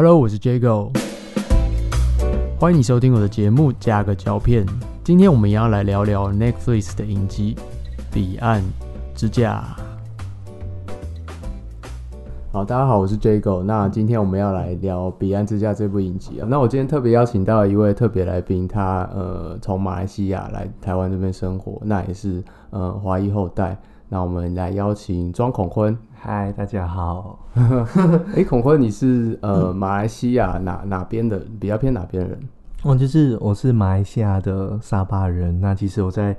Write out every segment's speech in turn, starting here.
Hello，我是 Jago，欢迎你收听我的节目加个胶片。今天我们也要来聊聊 Netflix 的影集《彼岸之架》。好，大家好，我是 Jago。那今天我们要来聊《彼岸之架》这部影集啊。那我今天特别邀请到一位特别来宾，他呃从马来西亚来台湾这边生活，那也是呃华裔后代。那我们来邀请庄孔坤。嗨，大家好。哎，孔坤，你是呃马来西亚哪哪边的？比较偏哪边人？哦就是我是马来西亚的沙巴人。那其实我在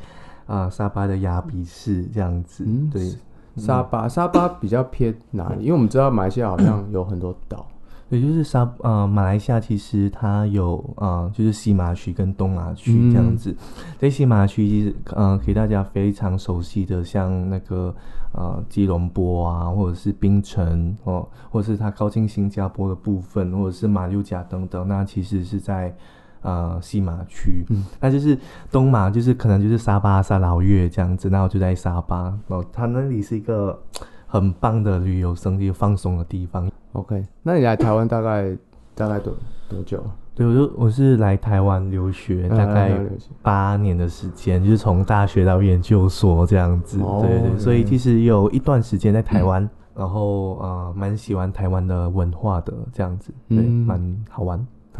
啊沙巴的亚比市这样子。嗯，对。沙巴，沙巴比较偏哪里？因为我们知道马来西亚好像有很多岛，也就是沙呃马来西亚其实它有啊就是西马区跟东马区这样子。在西马区其实呃给大家非常熟悉的，像那个呃吉隆坡啊，或者是槟城哦，或者是它靠近新加坡的部分，或者是马六甲等等，那其实是在。呃，西马区，嗯，那就是东马，就是可能就是沙巴、沙劳越这样子，然后就在沙巴，哦，它那里是一个很棒的旅游胜地、放松的地方。OK，那你来台湾大概大概多多久？对，我就我是来台湾留学，大概八年的时间，就是从大学到研究所这样子。对对，所以其实有一段时间在台湾，然后呃，蛮喜欢台湾的文化的这样子，对，蛮好玩。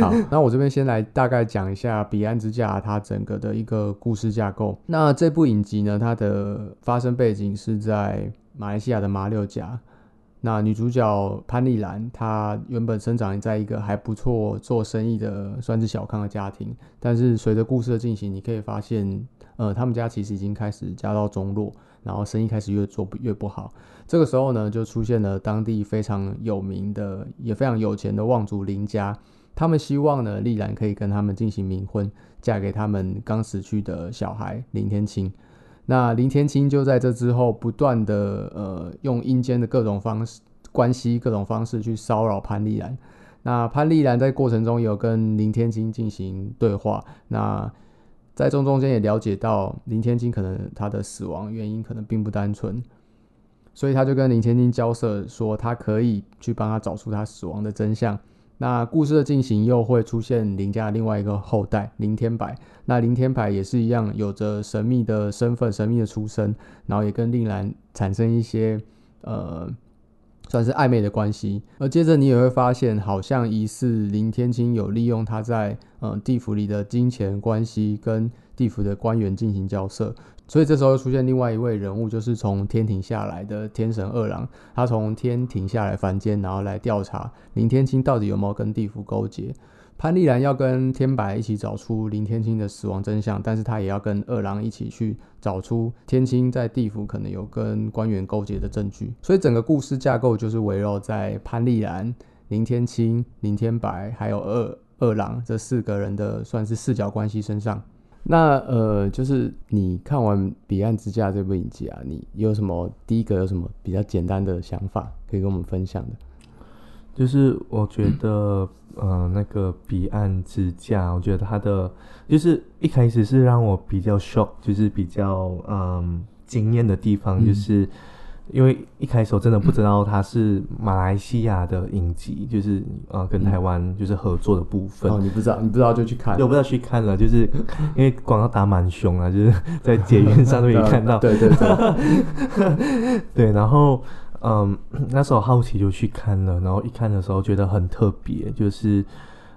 好，那我这边先来大概讲一下《彼岸之架》它整个的一个故事架构。那这部影集呢，它的发生背景是在马来西亚的马六甲。那女主角潘丽兰，她原本生长在一个还不错做生意的算是小康的家庭，但是随着故事的进行，你可以发现，呃，他们家其实已经开始家道中落。然后生意开始越做越不好，这个时候呢，就出现了当地非常有名的、也非常有钱的望族林家。他们希望呢，丽兰可以跟他们进行冥婚，嫁给他们刚死去的小孩林天青。那林天青就在这之后，不断的呃，用阴间的各种方式、关系、各种方式去骚扰潘丽兰。那潘丽兰在过程中有跟林天青进行对话。那在中中间也了解到林天金可能他的死亡原因可能并不单纯，所以他就跟林天金交涉说，他可以去帮他找出他死亡的真相。那故事的进行又会出现林家的另外一个后代林天白，那林天白也是一样有着神秘的身份、神秘的出身，然后也跟令兰产生一些呃。算是暧昧的关系，而接着你也会发现，好像疑似林天青有利用他在呃地府里的金钱关系跟地府的官员进行交涉，所以这时候出现另外一位人物，就是从天庭下来的天神二郎，他从天庭下来凡间，然后来调查林天青到底有没有跟地府勾结。潘丽兰要跟天白一起找出林天青的死亡真相，但是他也要跟二郎一起去找出天青在地府可能有跟官员勾结的证据。所以整个故事架构就是围绕在潘丽兰、林天青、林天白还有二二郎这四个人的算是四角关系身上。那呃，就是你看完《彼岸之架》这部影集啊，你有什么第一个有什么比较简单的想法可以跟我们分享的？就是我觉得，呃，那个彼岸之架，我觉得它的就是一开始是让我比较 shock，就是比较嗯惊艳的地方，就是因为一开始我真的不知道它是马来西亚的影集，就是呃跟台湾就是合作的部分。哦，你不知道，你不知道就去看，我不知道去看了，就是因为广告打蛮凶啊，就是在捷运上都可以看到。对 对对，对，然后。嗯，那时候好奇就去看了，然后一看的时候觉得很特别，就是，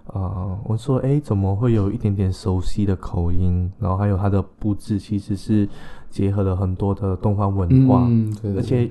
呃，我说，哎，怎么会有一点点熟悉的口音？然后还有它的布置，其实是结合了很多的东方文化，而且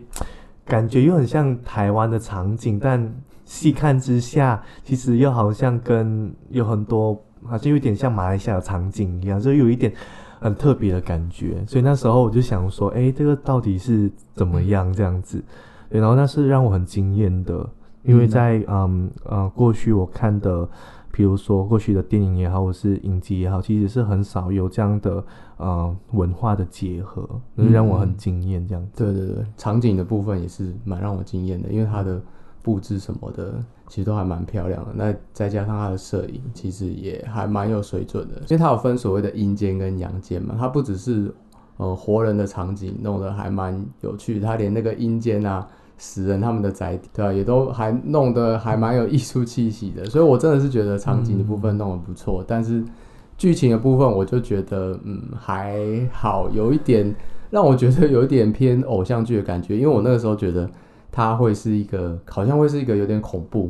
感觉又很像台湾的场景，但细看之下，其实又好像跟有很多，好像有点像马来西亚的场景一样，就有一点很特别的感觉。所以那时候我就想说，哎，这个到底是怎么样这样子？对，然后那是让我很惊艳的，因为在嗯呃过去我看的，比如说过去的电影也好，或是影集也好，其实是很少有这样的呃文化的结合，让我很惊艳。这样子，对对对，场景的部分也是蛮让我惊艳的，因为它的布置什么的其实都还蛮漂亮的。那再加上它的摄影，其实也还蛮有水准的，因为它有分所谓的阴间跟阳间嘛，它不只是呃活人的场景弄得还蛮有趣，它连那个阴间啊。死人他们的宅邸，对啊，也都还弄得还蛮有艺术气息的，所以我真的是觉得场景的部分弄得不错，但是剧情的部分我就觉得嗯还好，有一点让我觉得有一点偏偶像剧的感觉，因为我那个时候觉得它会是一个好像会是一个有点恐怖。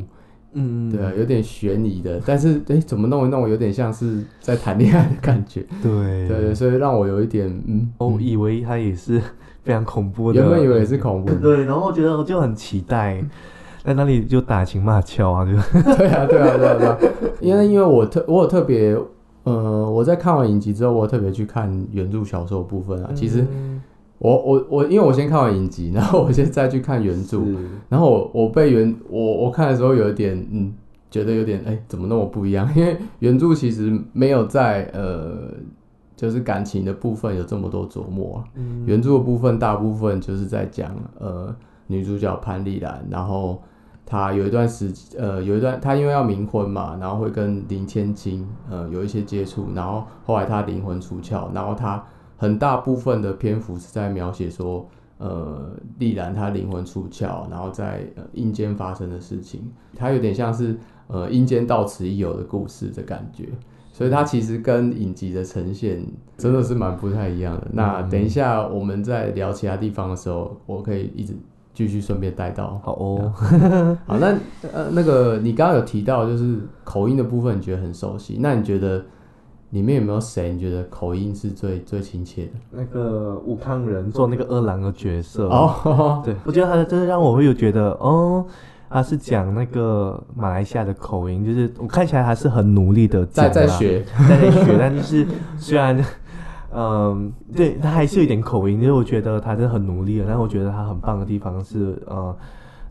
嗯，对啊，有点悬疑的，但是哎，怎么弄一弄，有点像是在谈恋爱的感觉。对。对，所以让我有一点嗯，我以为它也是非常恐怖的，原本以为也是恐怖，对，然后我觉得我就很期待，在那里就打情骂俏啊，就。对啊，对啊，对啊，对啊，因为因为我特我有特别，呃，我在看完影集之后，我特别去看原著小说部分啊，其实。我我我，因为我先看完影集，然后我先再去看原著，然后我我被原我我看的时候有一点嗯，觉得有点哎，怎么那么不一样？因为原著其实没有在呃，就是感情的部分有这么多琢磨啊。原著的部分大部分就是在讲呃女主角潘丽兰，然后他有一段时呃有一段他因为要冥婚嘛，然后会跟林千金呃有一些接触，然后后来他灵魂出窍，然后他。很大部分的篇幅是在描写说，呃，丽兰她灵魂出窍，然后在阴间发生的事情，它有点像是呃阴间到此一游的故事的感觉，所以它其实跟影集的呈现真的是蛮不太一样的。那等一下我们在聊其他地方的时候，我可以一直继续顺便带到。好哦，好，那呃那个你刚刚有提到就是口音的部分，你觉得很熟悉，那你觉得？里面有没有谁你觉得口音是最最亲切的？那个武康人做那个二郎的角色哦，对，我觉得他真的让我会有觉得哦，他是讲那个马来西亚的口音，就是我看起来还是很努力的在在学在学，但就是虽然嗯，对他还是有点口音，因为我觉得他真的很努力了，但是我觉得他很棒的地方是呃。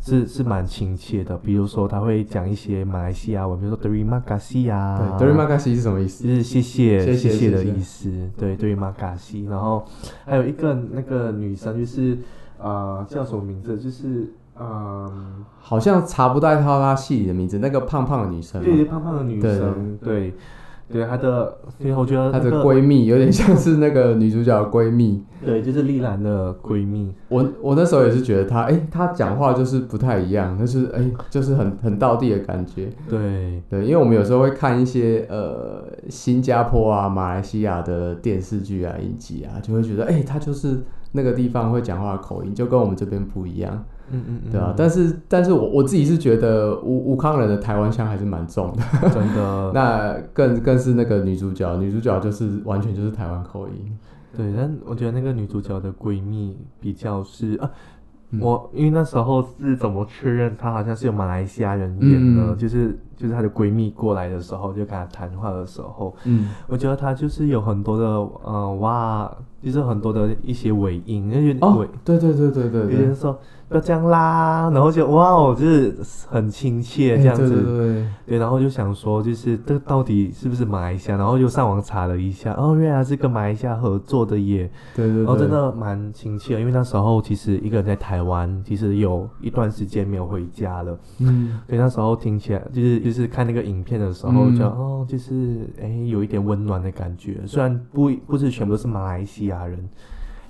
是是蛮亲切的，比如说他会讲一些马来西亚文，比如说 “terima kasih” 啊，“terima kasih” 是什么意思？就是谢谢谢谢的意思。对，“terima kasih”。然后还有一个那个女生，就是呃，叫什么名字？就是嗯，好像查不到她她戏里的名字，那个胖胖的女生。对，胖胖的女生，对。对她的，所以我觉得她的闺蜜 有点像是那个女主角的闺蜜。对，就是丽兰的闺蜜。我我那时候也是觉得她，哎，她讲话就是不太一样，就是哎，就是很很道地的感觉。对对，因为我们有时候会看一些呃新加坡啊、马来西亚的电视剧啊、影集啊，就会觉得哎，她就是那个地方会讲话的口音，就跟我们这边不一样。嗯嗯嗯，对啊，但是但是我我自己是觉得吴吴康人的台湾腔还是蛮重的，真的。那更更是那个女主角，女主角就是完全就是台湾口音。对，但我觉得那个女主角的闺蜜比较是啊。我因为那时候是怎么确认她好像是有马来西亚人演的，就是就是她的闺蜜过来的时候，就跟她谈话的时候，嗯，我觉得她就是有很多的呃哇，就是很多的一些尾音，因为尾，对对对对对，有人说。要这样啦，然后就哇哦，就是很亲切这样子，对对对，对，然后就想说，就是这到底是不是马来西亚？然后就上网查了一下，哦，原来是跟马来西亚合作的耶，对对，然后真的蛮亲切，因为那时候其实一个人在台湾，其实有一段时间没有回家了，嗯，所以那时候听起来就是就是看那个影片的时候，就哦，就是哎，有一点温暖的感觉，虽然不不是全部都是马来西亚人。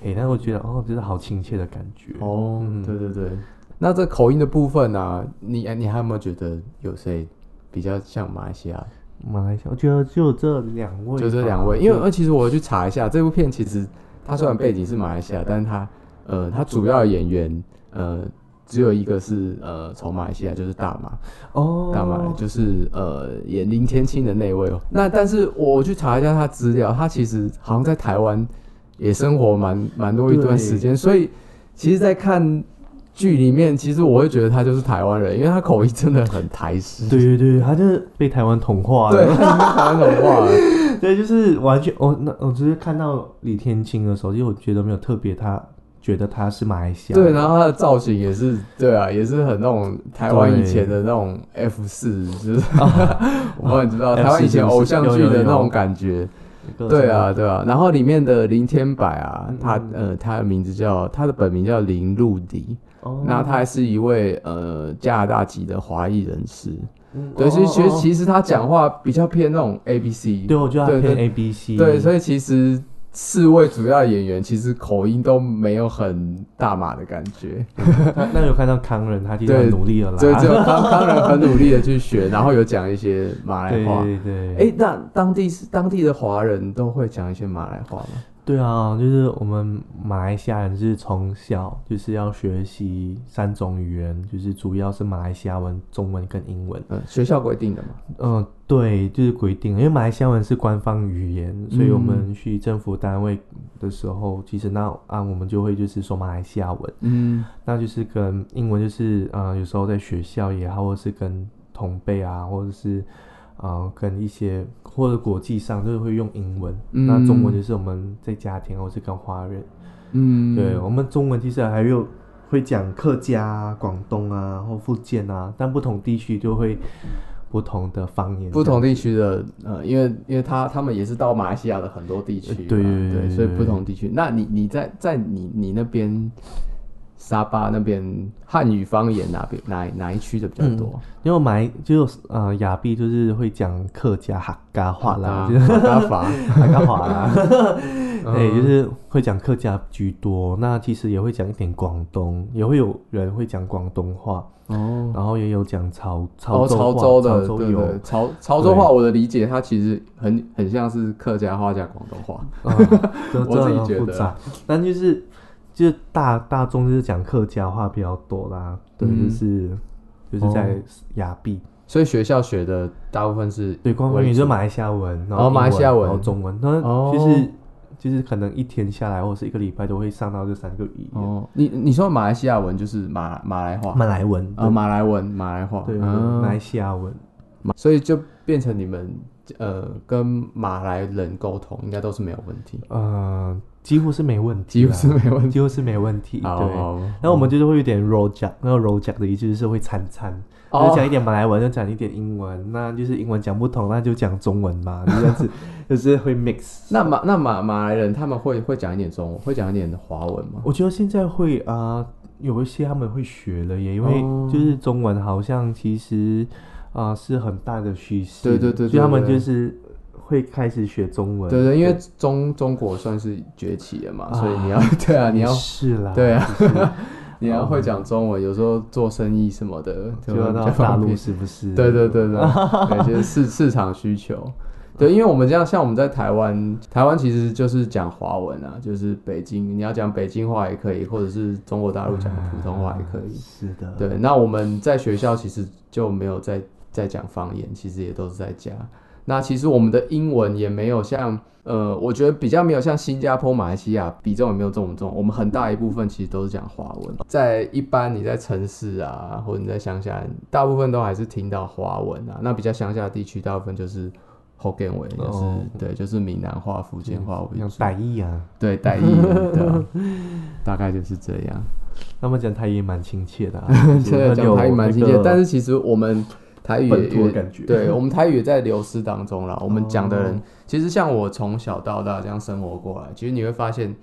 哎，但我觉得哦，就是好亲切的感觉哦。对对对，那这口音的部分呢？你你还有没有觉得有谁比较像马来西亚？马来西亚，我觉得就这两位，就这两位。因为呃，其实我去查一下，这部片其实它虽然背景是马来西亚，但是它呃，它主要演员呃，只有一个是呃从马来西亚，就是大马哦，大马就是呃演林天青的那位哦。那但是我去查一下他资料，他其实好像在台湾。也生活蛮蛮多一段时间，所以其实，在看剧里面，其实我会觉得他就是台湾人，因为他口音真的很台式。对对对，他就是被台湾同化了。对，被台湾同化了。对，就是完全。我那我只是看到李天青的时候，就我觉得没有特别，他觉得他是马来西亚。对，然后他的造型也是，对啊，也是很那种台湾以前的那种 F 四，就是 我很知道台湾以前偶像剧的那种感觉。对啊，对啊，然后里面的林天柏啊，他呃，他的名字叫他的本名叫林路迪，那他还是一位呃加拿大籍的华裔人士。对，其实其实其实他讲话比较偏那种 A B C，对我觉得他偏 A B C，对，所以其实四位主要演员其实口音都没有很大马的感觉，那那有看到康仁，他其实很努力了啦。对，只有康康仁很努力的去学，然后有讲一些马来话。对对，哎、那当地是当地的华人都会讲一些马来话吗？对啊，就是我们马来西亚人是从小就是要学习三种语言，就是主要是马来西亚文、中文跟英文。嗯，学校规定的嘛。嗯、对，就是规定，因为马来西亚文是官方语言，所以我嗯们去政府单位的时候，其实那啊我们就会就是说马来西亚文，嗯那就是跟英文就是呃有时候在学校也好，或者是跟同辈啊，或者是呃跟一些或者国际上就是会用英文，嗯那中文就是我们在家庭或是跟华人。嗯，对我们中文其实还有会讲客家、啊、广东啊或福建啊，但不同地区就会不同的方言。不同地区的呃，因为因为他他们也是到马来西亚的很多地区嘛，对对对对，对所以不同地区。那你你在在你你那边沙巴那边汉语方言哪边哪哪一区的比较多？因为我买就是呃亚庇就是会讲客家客家话啦，就是马嘎法，客家话啦，嗯对，就是会讲客家居多。那其实也会讲一点广东，也会有人会讲广东话，哦。然后也有讲潮哦，潮潮州的，潮潮潮州话，我的理解，它其实很很像是客家话加广东话。我自己觉得但就是就是大大众就是讲客家话比较多啦，对，嗯。就是就是在亚庇，所以学校学的大部分是对，官方为主语就是马来西亚文，然哦后英马来西亚文然后中文，那哦。就是就是可能一天下来或者是一个礼拜都会上到这三个语言，哦，你你说马来西亚文就是马马来话？马来文啊，马来文马来话，对，嗯马来西亚文，所以就变成你们呃跟马来人沟通应该都是没有问题，呃，几乎是没问题几乎，是没问题。几乎是没问题，对。然后我们就是会有点 roll jack，那个 roll jack 的意思就是会掺掺，哦就讲一点马来文，就讲一点英文，那就是英文讲不同，那就讲中文嘛，就 这样子，就是会 mix。那马那马马来人他们会会讲一点中文，会讲一点华文吗？我觉得现在会啊、有一些他们会学了耶，因为哦就是中文好像其实啊、是很大的趋势，对对对对所以他们就是会开始学中文。对对，因为中中国算是崛起了嘛，啊所以你要 对啊，你要是啦，对啊 你要会讲中文，有时候做生意什么的就到大陆是不是？对对对对，对，就是 市市场需求。对，因为我们这样，像我们在台湾，台湾其实就是讲华文啊，就是北京，你要讲北京话也可以，或者是中国大陆讲普通话也可以。是的，对，那我们在学校其实就没有在在讲方言，其实也都是在家。那其实我们的英文也没有像呃，我觉得比较没有像新加坡、马来西亚比重也没有这么重。我们很大一部分其实都是讲华文，在一般你在城市啊，或者你在乡下，大部分都还是听到华文啊。那比较乡下的地区，大部分就是福建话，就是、哦对，就是闽南话、福建话为像主。傣语啊，对，傣语，对啊，大概就是这样。他们讲台语蛮亲切的、啊，对，讲台语蛮亲切，但是是其实我们台语也本土的感觉对我们台语也在流失当中了。我们讲的人，哦其实像我从小到大这样生活过来，其实你会发现，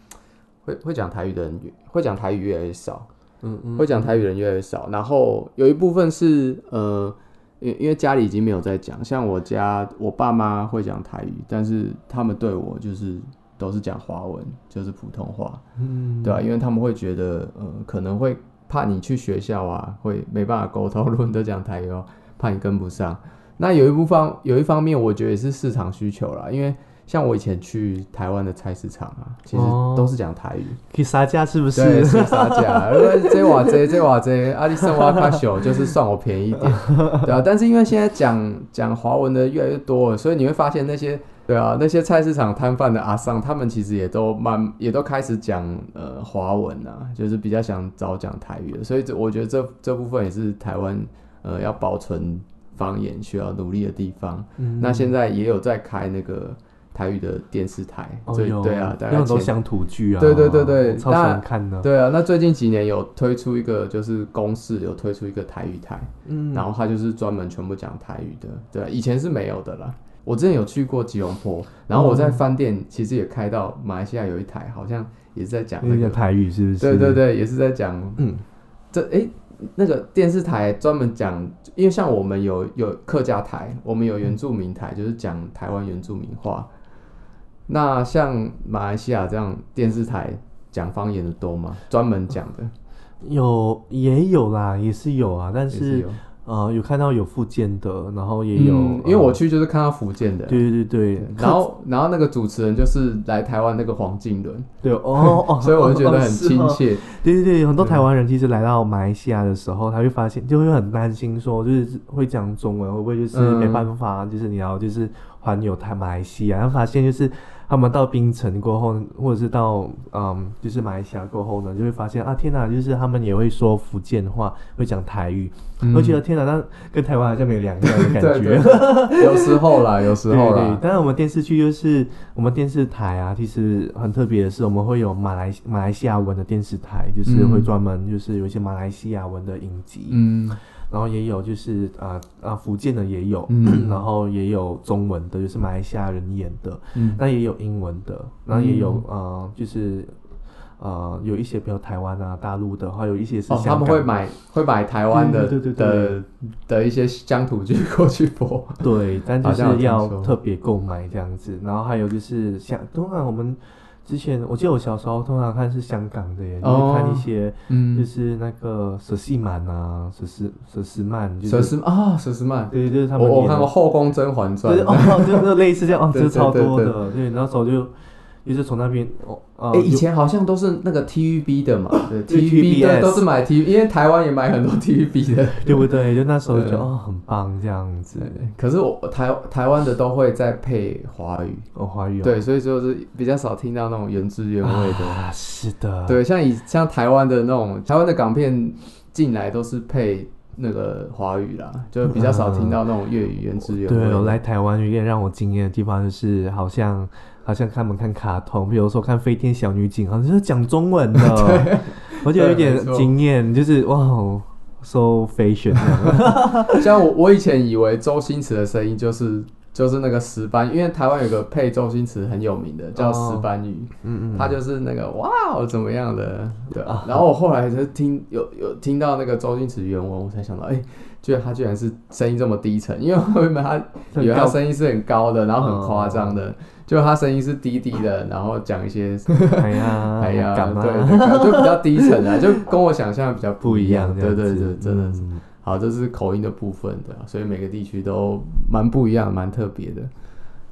会会讲台语的人越会讲台语越来越少，嗯嗯，会讲台语的人越来越少。然后有一部分是呃，因因为家里已经没有在讲，像我家我爸妈会讲台语，但是他们对我就是都是讲华文，就是普通话。嗯，对啊，因为他们会觉得，呃，可能会怕你去学校啊，会没办法沟通，如果你都讲台语哦，怕你跟不上。那有一部分，有一方面，我觉得也是市场需求啦，因为像我以前去台湾的菜市场啊，其实哦都是讲台语，可以杀价是不对，是？是杀价，因为这瓦这这瓦这，阿里生瓦卡小就是算我便宜一点，对啊。但是因为现在讲讲华文的越来越多了，所以你会发现那些对啊那些菜市场摊贩的阿桑，他们其实也都慢也都开始讲呃华文啊，就是比较想早讲台语了。所以这我觉得这这部分也是台湾呃要保存方言需要努力的地方。嗯那现在也有在开那个台语的电视台，所以哦对啊，大有概前很多乡土剧啊，对对对对超喜欢看的。对啊，那最近几年有推出一个，就是公视有推出一个台语台，嗯，然后它就是专门全部讲台语的，对啊、以前是没有的啦。我之前有去过吉隆坡，然后我在饭店其实也开到马来西亚有一台，好像也是在讲那个，台语是不是？对对对，也是在讲嗯，这诶，那个电视台专门讲，因为像我们有有客家台，我们有原住民台，就是讲台湾原住民话。那像马来西亚这样电视台讲方言的多吗？专门讲的有也有啦，也是有啊，但也是是有。呃，有看到有福建的，然后也有，嗯因为我呃去就是看到福建的，对对对，然后然后那个主持人就是来台湾那个黄敬伦，对哦哦，所以我就觉得很亲切。对对对，很多台湾人其实来到马来西亚的时候，他会发现就会很担心说，就是会讲中文会不会就是嗯没办法，就是你要就是环游台马来西亚，然后发现就是他们到槟城过后，或者是到嗯就是马来西亚过后呢，就会发现啊天哪，就是他们也会说福建话，会讲台语，嗯。我觉得天哪，那跟台湾好像没有两样的感 对觉。对，有时候啦，有时候啦，，但是我们电视剧就是我们电视台啊，其实很特别的是，我们会有马来马来西亚文的电视台，就是嗯。会专门就是有一些马来西亚文的影集，嗯然后也有就是啊啊福建的也有，嗯。然后也有中文的，就是马来西亚人演的，嗯。那也有英文的，然后也有嗯。呃就是呃有一些比如台湾啊大陆的，还有一些是哦，他们会买会买台湾的对对对对的的一些乡土剧过去播。对，但就是要特别购买这样子。然后还有就是像，通常我们之前，我记得我小时候通常看是香港的耶，就是看一些就嗯，是那个佘诗曼啊，佘诗佘诗曼，就是佘诗啊，佘诗曼，对，就是他们演的。我看过《后宫甄嬛传就是》。哦，就是类似这样，哦，就是超多的，对，那时候就就是从那边哦，呃，哎，以前好像都是那个 TVB 的嘛，对对，TVB 的都是买 TV，因为台湾也买很多 TVB 的。对不对？就那时候就觉得哦，很棒这样子，，可是我台台湾的都会再配华语，哦，华语哦，对，所以就是比较少听到那种原汁原味的。啊，是的，对，像以像台湾的那种台湾的港片进来都是配那个华语啦，就比较少听到那种粤语原汁原味对，的。我来台湾有一点让我惊艳的地方，就是好像好像看我们看卡通，比如说看《飞天小女警》，好像是讲中文的，我觉得有点惊艳，就是哇哦，so fashion。像我我以前以为周星驰的声音就是就是那个石斑，因为台湾有个配周星驰很有名的叫石斑鱼，嗯嗯，他就是那个哇哦怎么样的，对啊。然后我后来就听有有听到那个周星驰原文，我才想到，哎、居然他居然是声音这么低沉，因为我原本他很以为他声音是很高的，然后很夸张的，就他声音是低低的，然后讲一些 哎呀，哎呀，干嘛？对对，对就比较低沉啊，就跟我想象的比较不一样，对对对，真的是。嗯好，这是口音的部分的，所以每个地区都蛮不一样，蛮特别的。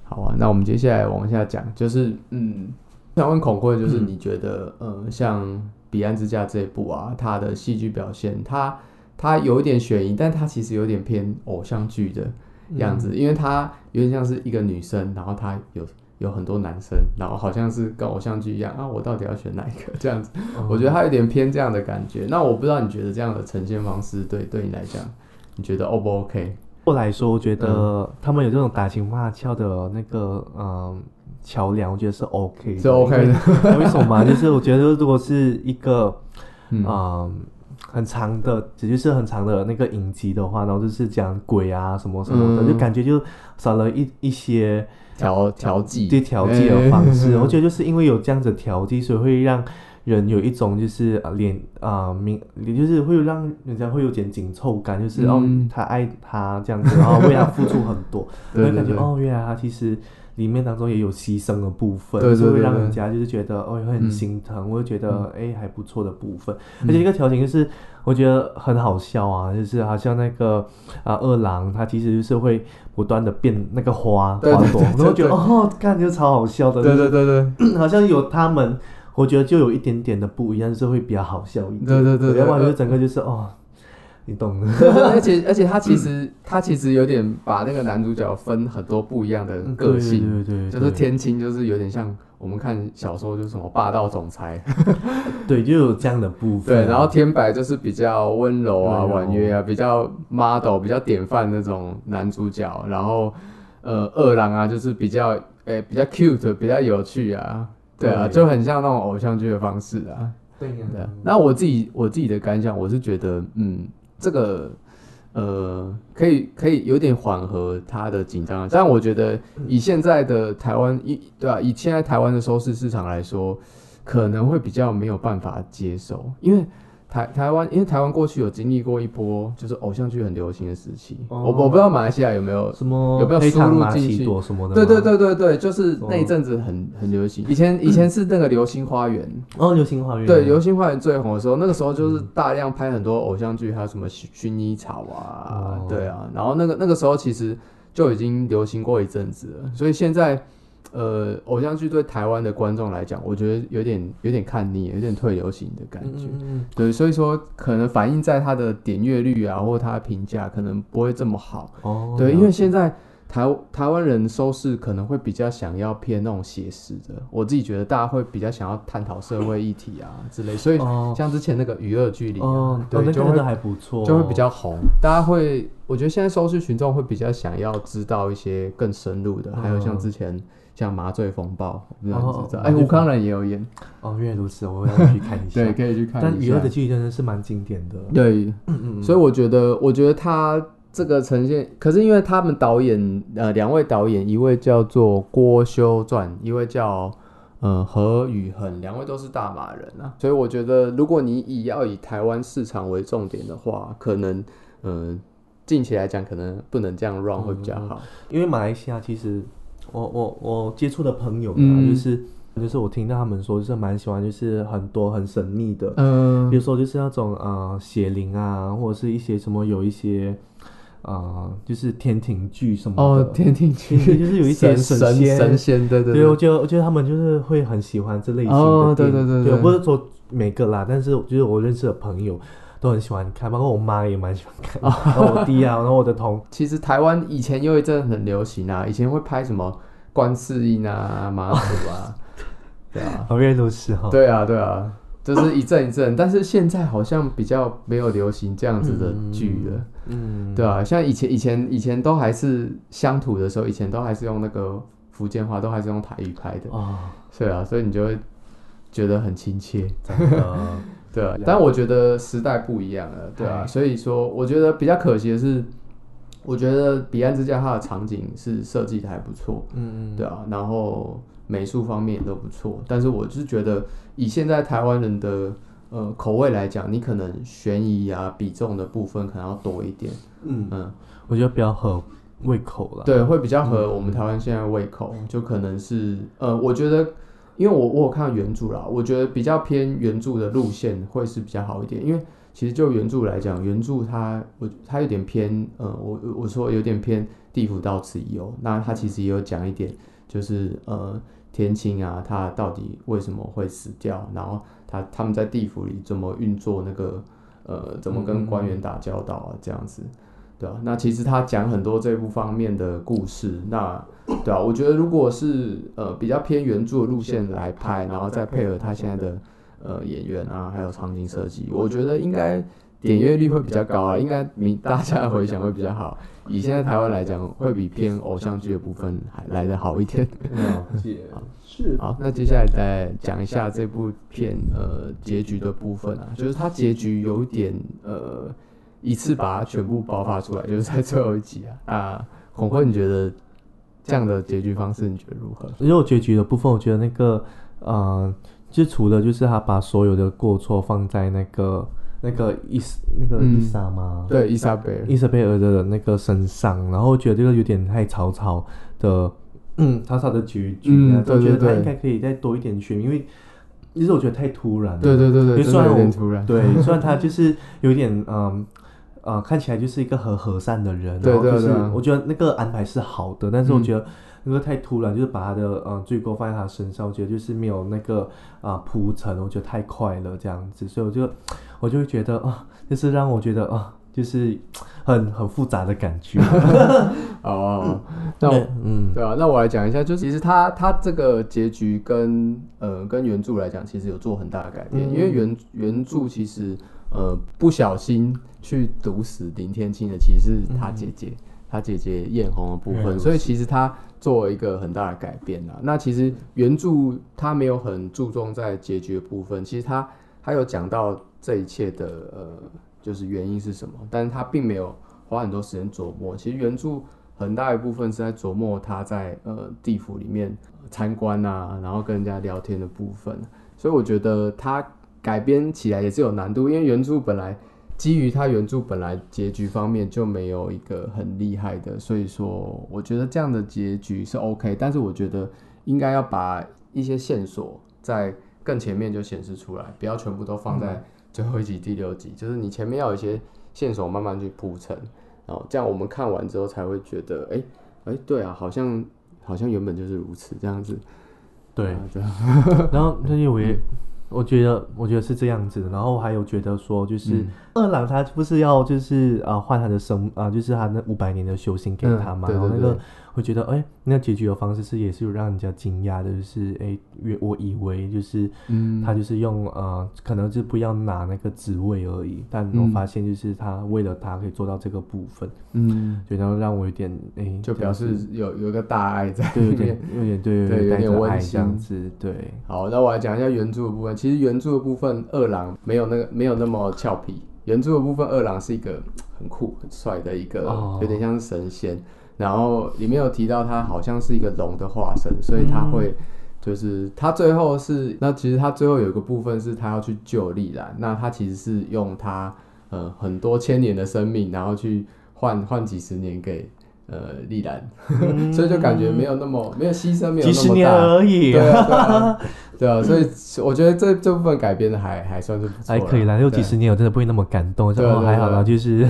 好啊，那我们接下来往下讲，就是嗯，想问孔慧，就是你觉得，呃，像《彼岸之家》这一部啊，它的戏剧表现，它它有一点悬疑，但它其实有点偏偶像剧的样子，因为它有点像是一个女生，然后她有有很多男生，然后好像是跟偶像剧一样啊，我到底要选哪一个 这样子？哦我觉得他有点偏这样的感觉。那我不知道你觉得这样的呈现方式对对你来讲，你觉得 O 不 OK？后来说，我觉嗯得他们有这种打情骂俏的那个嗯桥梁，我觉得是 OK 的，是 OK 的为。为什么嘛？就是我觉得如果是一个嗯嗯，很长的，只就是很长的那个影集的话，然后就是讲鬼啊什么什么的，嗯就感觉就少了一一些调调剂，对调剂的方式。哎 我觉得就是因为有这样子调剂，所以会让人有一种就是啊脸啊明，也就是会让人家会有点紧凑感，就是、哦嗯他爱他这样子，然后为他付出很多，会感觉哦原来他其实。里面当中也有牺牲的部分，对对所以会让人家就是觉得哦会很嗯心疼，我会觉得哎、还不错的部分。嗯而且一个调情就是我觉得很好笑啊，就是好像那个啊二郎，他其实就是会不断的变那个花花朵，然后觉得哦，看就超好笑的，对对对对，好像有他们，我觉得就有一点点的不一样，就是会比较好笑一点。对对对对要不然就整个就是哦，你懂的。而且而且 他其实他其实有点把那个男主角分很多不一样的个性，对对对，就是天青就是有点像我们看小说就是什么霸道总裁，对，就有这样的部分。对，然后天白就是比较温柔啊、婉约啊，比较 model、比较典范那种男主角，然后呃二郎啊就是比较诶、比较 cute、比较有趣啊，对啊，对。就很像那种偶像剧的方式啊。对呀。啊，那我自己我自己的感想，我是觉得，嗯，这个呃，可以可以有点缓和他的紧张，但我觉得以现在的台湾一对啊，以现在台湾的收视市场来说，可能会比较没有办法接受，因为台台湾，因为台湾过去有经历过一波就是偶像剧很流行的时期，哦我我不知道马来西亚有没有。什么有没有输入进去什么的？对对，对对对，就是那一哦阵子很很流行。以前以前是那个《流星花园》，哦，流星花园，对，《流星花园》最红的时候，那个时候就是大量拍很多偶像剧，还有什么薰薰衣草啊，哦对啊，然后那个那个时候其实就已经流行过一阵子了，所以现在呃，偶像剧对台湾的观众来讲，我觉得有点有点看腻，有点退流行的感觉。嗯嗯对，所以说可能反映在它的点阅率啊，或它的评价可能不会这么好。嗯，哦，对，因为现在台台湾人收视可能会比较想要偏那种写实的，我自己觉得大家会比较想要探讨社会议题啊 之类，所以哦。像之前那个娱乐剧里、对，就会还不错，就会比较红，大家会，我觉得现在收视群众会比较想要知道一些更深入的，还有像嗯之前像麻醉风暴，我不知道你知道，哦哎、吴康仁也有演，哦，原来如此，我要去看一下。对，，可以去看一下但娱乐的。剧真的是蛮经典的。对，嗯嗯，所以我觉得，我觉得他这个呈现，可是因为他们导演，呃，两位导演，一位叫做郭修传，一位叫呃何宇恒，两位都是大马人啊，所以我觉得，如果你以要以台湾市场为重点的话，可能，嗯、近期来讲，可能不能这样 run 会比较好。因为马来西亚其实我我我接触的朋友啊，嗯。就是就是我听到他们说，就是蛮喜欢，就是很多很神秘的，嗯。比如说就是那种呃邪灵啊，或者是一些什么有一些呃就是天庭剧什么的。哦，天庭剧就是有一些神神仙神仙，对对对，我觉得我觉得他们就是会很喜欢这类型的哦对对对对不是说每个啦，但是就是我认识的朋友都很喜欢看，包括我妈也蛮喜欢看，然后我弟啊，然后我的同其实台湾以前有一阵很流行啊，以前会拍什么观世音啊、妈祖啊，对啊，好原来如此哈，对啊，对啊，就是一阵一阵。但是现在好像比较没有流行这样子的剧了，嗯，对啊，像以前以前以前都还是乡土的时候，以前都还是用那个福建话，都还是用台语拍的，哦，对啊，所以你就会觉得很亲切。真的，对啊，但我觉得时代不一样了，对啊，哎。所以说我觉得比较可惜的是，我觉得彼岸之家它的场景是设计的还不错，嗯嗯，对啊，然后美术方面也都不错，但是我是觉得以现在台湾人的呃口味来讲，你可能悬疑啊比重的部分可能要多一点，嗯，嗯，我觉得比较合胃口了，对，会比较合我们台湾现在胃口，就可能是呃，我觉得。因为我我有看原著啦，我觉得比较偏原著的路线会是比较好一点。因为其实就原著来讲，原著它我它有点偏呃，我我说有点偏地府到此一游。那它其实也有讲一点，就是呃天青啊，他到底为什么会死掉，然后他他们在地府里怎么运作那个呃怎么跟官员打交道啊，这样子。对啊，那其实他讲很多这部方面的故事，那对啊，我觉得如果是呃比较偏原著的路线来拍，然后再配合他现在的呃演员啊，还有场景设计，我觉得应该点阅率会比较高啊，应该民大家的回响会比较好。以现在台湾来讲，会比偏偶像剧的部分还来得好一点。了解，是，好，那接下来再讲一下这部片呃结局的部分啊，就是它结局有一点呃一次把它全部爆发出来，就是在最后一集啊。啊，孔坤，你觉得这样的结局方式你觉得如何？因为我结局的部分，我觉得那个呃，就除了就是他把所有的过错放在那个那个伊斯那个嗯伊莎吗？对，伊莎贝尔，伊莎贝尔的那个身上，然后我觉得这个有点太草草的，嗯，草草的结局啊，嗯对我觉得对对他应该可以再多一点悬，因为其实我觉得太突然了。对对对对，虽然有点我突然。对，虽然他就是有点嗯。呃，看起来就是一个很和善的人，对然后就是对。对啊我觉得那个安排是好的，但是我嗯觉得那个太突然，就是把他的呃罪过放在他身上，我觉得就是没有那个啊、铺陈，我觉得太快了这样子，所以我就我就会觉得啊、就是让我觉得啊、就是很很复杂的感觉。哦，那嗯。对啊，那我来讲一下，就是其实他他这个结局跟呃跟原著来讲，其实有做很大的改变，嗯。因为原原著其实呃不小心去毒死林天青的，其实是他姐姐，他姐姐艳红的部分，所以其实他做了一个很大的改变啊。那其实原著他没有很注重在结局的部分，其实他他有讲到这一切的呃就是原因是什么，但是他并没有花很多时间琢磨。其实原著很大一部分是在琢磨他在呃地府里面呃参观啊，然后跟人家聊天的部分。所以我觉得他改编起来也是有难度，因为原著本来基于它原著本来结局方面就没有一个很厉害的，所以说我觉得这样的结局是 OK，但是我觉得应该要把一些线索在更前面就显示出来，不要全部都放在最后一集第六集，就是你前面要有一些线索慢慢去铺陈，然后这样我们看完之后才会觉得，哎、哎、对啊，好像好像原本就是如此这样子，对。然后那因为我也，我觉得我觉得是这样子的，然后还有觉得说，就是、嗯。二郎他不是要就是啊换他的生啊、就是他那五百年的修行给他嘛，然后那个对我觉得哎、那结局的方式是也是有让人家惊讶的，就是哎，原我以为就是嗯他就是用呃可能是不要拿那个职位而已，但我嗯发现就是他为了他可以做到这个部分，嗯，就然后让我有点哎、就表示有有一个大爱在对有里面点。有点对对有点温馨爱这样子对。好，那我来讲一下原著的部分。其实原著的部分，二郎没有那个没有那么俏皮。原著的部分，二郎是一个很酷、很帅的一个，哦有点像是神仙。然后里面有提到他好像是一个龙的化身，所以他会就是他最后是那其实他最后有一个部分是他要去救丽兰，那他其实是用他呃很多千年的生命，然后去换换几十年给呃丽兰，所以就感觉没有那么没有牺牲，没有几十年那么大。而已，对啊，对啊，对啊，所以我觉得这这部分改编的还还算是不错，还可以啦，六几十年我真的不会那么感动，就哦还好啦，对就是。